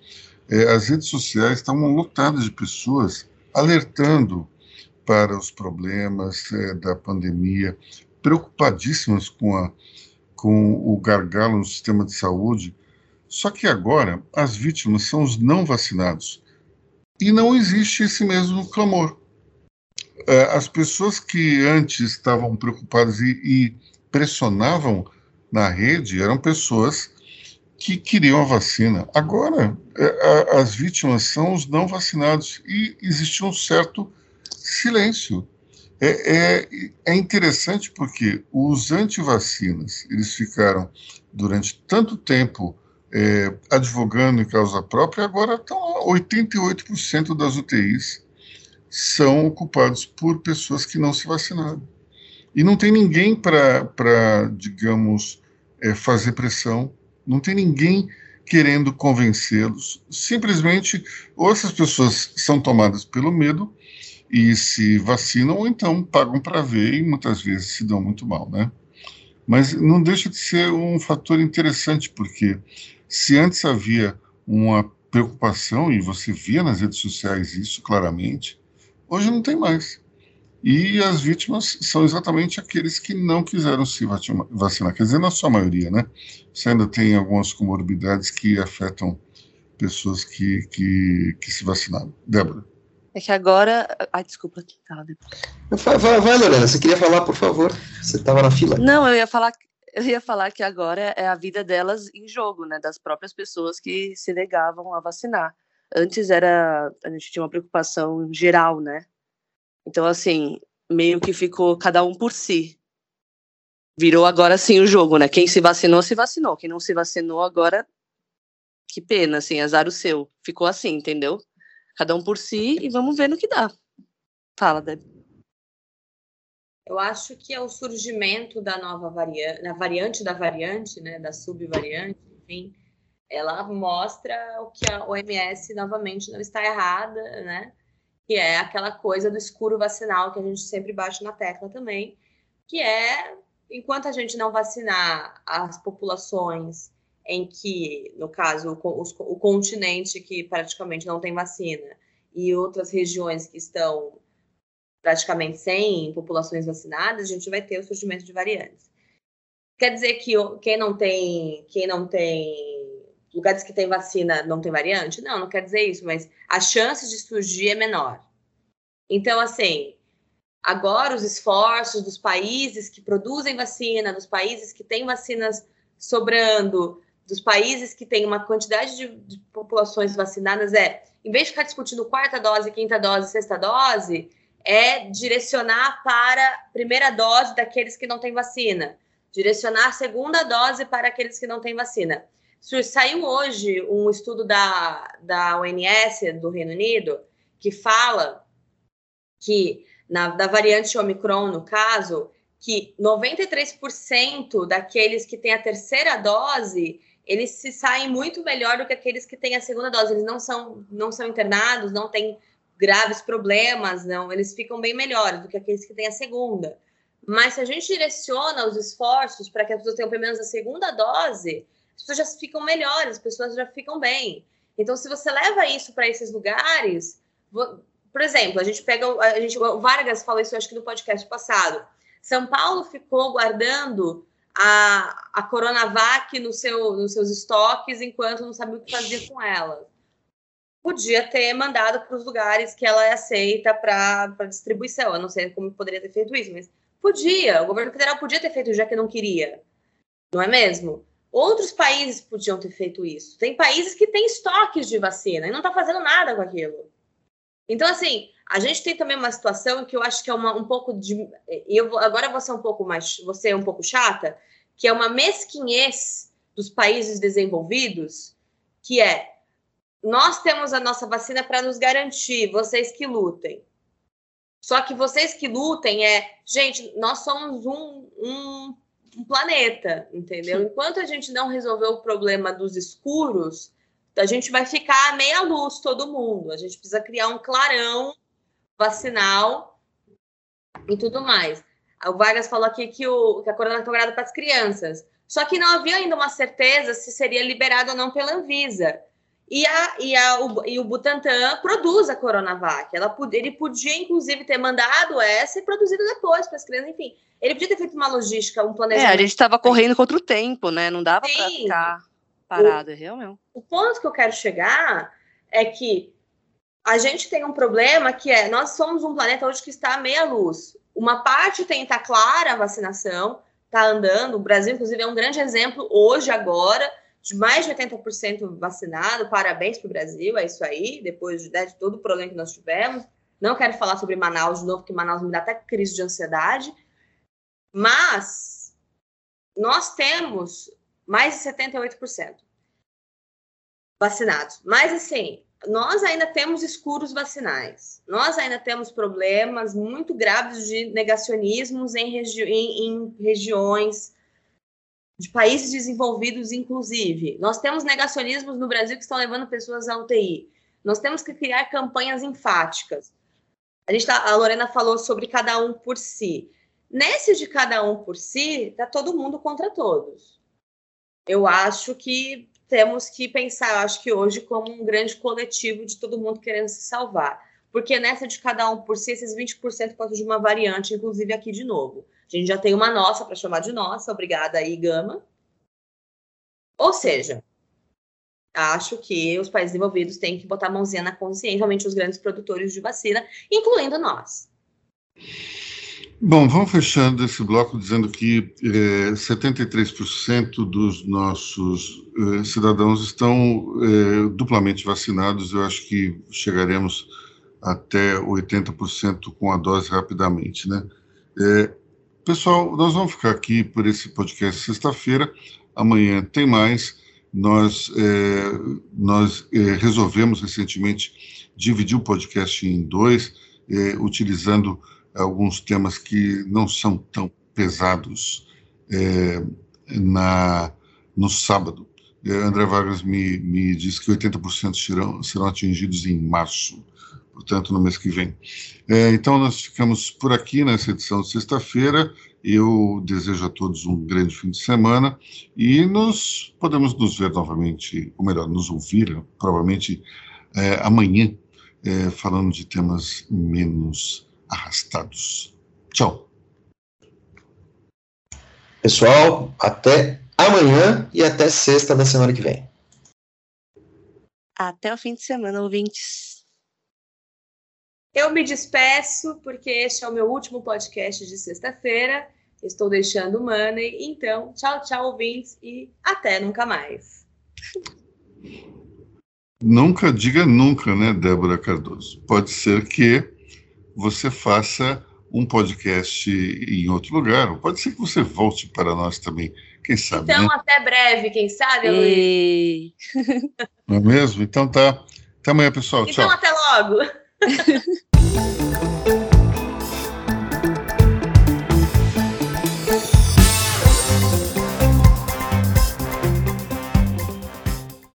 é, as redes sociais estavam lotadas de pessoas alertando para os problemas é, da pandemia, preocupadíssimas com, a, com o gargalo no sistema de saúde. Só que agora as vítimas são os não vacinados. E não existe esse mesmo clamor. É, as pessoas que antes estavam preocupadas e, e pressionavam na rede eram pessoas que queriam a vacina. Agora, é, as vítimas são os não vacinados e existe um certo silêncio. É, é, é interessante porque os antivacinas eles ficaram durante tanto tempo é, advogando em causa própria, agora estão 88% das UTIs são ocupados por pessoas que não se vacinaram. E não tem ninguém para, digamos, é, fazer pressão, não tem ninguém querendo convencê-los. Simplesmente, ou essas pessoas são tomadas pelo medo e se vacinam, ou então pagam para ver e muitas vezes se dão muito mal, né? Mas não deixa de ser um fator interessante, porque se antes havia uma preocupação, e você via nas redes sociais isso claramente, hoje não tem mais. E as vítimas são exatamente aqueles que não quiseram se vacinar, quer dizer, na sua maioria, né? Você ainda tem algumas comorbidades que afetam pessoas que, que, que se vacinaram. Débora. É que agora. Ai, desculpa. Tá, vai, vai, vai, Lorena, você queria falar, por favor? Você estava na fila. Não, eu ia falar. Eu ia falar que agora é a vida delas em jogo, né? Das próprias pessoas que se negavam a vacinar. Antes era. A gente tinha uma preocupação geral, né? Então, assim, meio que ficou cada um por si. Virou agora sim o jogo, né? Quem se vacinou, se vacinou. Quem não se vacinou, agora. Que pena, assim, azar o seu. Ficou assim, entendeu? Cada um por si e vamos ver no que dá. Fala, Deb. Eu acho que é o surgimento da nova variante, na variante da variante, né, da subvariante, enfim, ela mostra o que a OMS novamente não está errada, né? Que é aquela coisa do escuro vacinal que a gente sempre bate na tecla também, que é enquanto a gente não vacinar as populações em que, no caso, o, o, continente que praticamente não tem vacina e outras regiões que estão praticamente sem populações vacinadas, a gente vai ter o surgimento de variantes. Quer dizer que quem não tem, quem não tem lugares que tem vacina não tem variante? Não, não quer dizer isso, mas a chance de surgir é menor. Então, assim, agora os esforços dos países que produzem vacina, dos países que têm vacinas sobrando, dos países que têm uma quantidade de, de populações vacinadas é, em vez de ficar discutindo quarta dose, quinta dose, sexta dose, é direcionar para primeira dose daqueles que não têm vacina, direcionar segunda dose para aqueles que não têm vacina. Saiu hoje um estudo da, da ONS do Reino Unido que fala que na, da variante Omicron, no caso, que 93% daqueles que têm a terceira dose, eles se saem muito melhor do que aqueles que têm a segunda dose. Eles não são, não são internados, não têm graves problemas, não. Eles ficam bem melhores do que aqueles que têm a segunda. Mas se a gente direciona os esforços para que as pessoas tenham pelo menos a segunda dose, as pessoas já ficam melhores, as pessoas já ficam bem. Então, se você leva isso para esses lugares, por exemplo, a gente pega, a gente, o Vargas falou isso acho que no podcast passado. São Paulo ficou guardando a, a Coronavac no seu, nos seus estoques enquanto não sabia o que fazer com ela. Podia ter mandado para os lugares que ela é aceita para distribuição. Eu não sei como poderia ter feito isso, mas podia. O governo federal podia ter feito, já que não queria. Não é mesmo? Outros países podiam ter feito isso. Tem países que têm estoques de vacina e não está fazendo nada com aquilo. Então, assim, a gente tem também uma situação que eu acho que é uma, um pouco de. Eu agora vou ser um pouco mais. Você é um pouco chata, que é uma mesquinhez dos países desenvolvidos, que é nós temos a nossa vacina para nos garantir, vocês que lutem. Só que vocês que lutem é, gente, nós somos um, um um planeta, entendeu? Sim. Enquanto a gente não resolver o problema dos escuros, a gente vai ficar meia luz todo mundo. A gente precisa criar um clarão vacinal e tudo mais. O Vargas falou aqui que, o, que a corona liberada para as crianças. Só que não havia ainda uma certeza se seria liberado ou não pela Anvisa. E, a, e, a, o, e o Butantan produz a Coronavac. Ela, ele podia, inclusive, ter mandado essa e produzido depois para as crianças, enfim. Ele podia ter feito uma logística, um planejamento. É, a gente estava correndo contra o tempo, né? Não dava para ficar parado, o, é realmente. O ponto que eu quero chegar é que a gente tem um problema que é, nós somos um planeta hoje que está à meia luz. Uma parte tem, tá clara a vacinação, tá andando. O Brasil, inclusive, é um grande exemplo hoje, agora, de mais de 80% vacinado. Parabéns para o Brasil, é isso aí, depois né, de todo o problema que nós tivemos. Não quero falar sobre Manaus de novo, porque Manaus me dá até crise de ansiedade. Mas nós temos mais de 78% vacinados. Mas assim, nós ainda temos escuros vacinais. Nós ainda temos problemas muito graves de negacionismos em, regi em, em regiões de países desenvolvidos, inclusive. Nós temos negacionismos no Brasil que estão levando pessoas à UTI. Nós temos que criar campanhas enfáticas. A, gente tá, a Lorena falou sobre cada um por si. Nesse de cada um por si, está todo mundo contra todos. Eu acho que temos que pensar, eu acho que hoje, como um grande coletivo de todo mundo querendo se salvar. Porque nessa de cada um por si, esses 20% podem de uma variante, inclusive aqui de novo. A gente já tem uma nossa para chamar de nossa, obrigada aí, Gama. Ou seja, acho que os países desenvolvidos têm que botar a mãozinha na consciência, realmente os grandes produtores de vacina, incluindo nós. Bom, vamos fechando esse bloco dizendo que é, 73% dos nossos é, cidadãos estão é, duplamente vacinados. Eu acho que chegaremos até 80% com a dose rapidamente, né? Pessoal, nós vamos ficar aqui por esse podcast sexta-feira. Amanhã tem mais. Nós, é, nós é, resolvemos recentemente dividir o podcast em dois, é, utilizando alguns temas que não são tão pesados é, na, no sábado. É, André Vargas me, me disse que 80% serão, serão atingidos em março, portanto, no mês que vem. É, então, nós ficamos por aqui nessa edição de sexta-feira. Eu desejo a todos um grande fim de semana e nos podemos nos ver novamente, ou melhor, nos ouvir, provavelmente é, amanhã, é, falando de temas menos arrastados. Tchau. Pessoal, até amanhã e até sexta da semana que vem. Até o fim de semana, ouvintes. Eu me despeço, porque este é o meu último podcast de sexta-feira. Estou deixando o money. Então, tchau, tchau, ouvintes, e até nunca mais. Nunca diga nunca, né, Débora Cardoso? Pode ser que você faça um podcast em outro lugar. Pode ser que você volte para nós também. Quem sabe? Então, né? até breve, quem sabe, Luiz? Não é mesmo? Então tá. Até amanhã, pessoal. Então, Tchau. até logo. thank you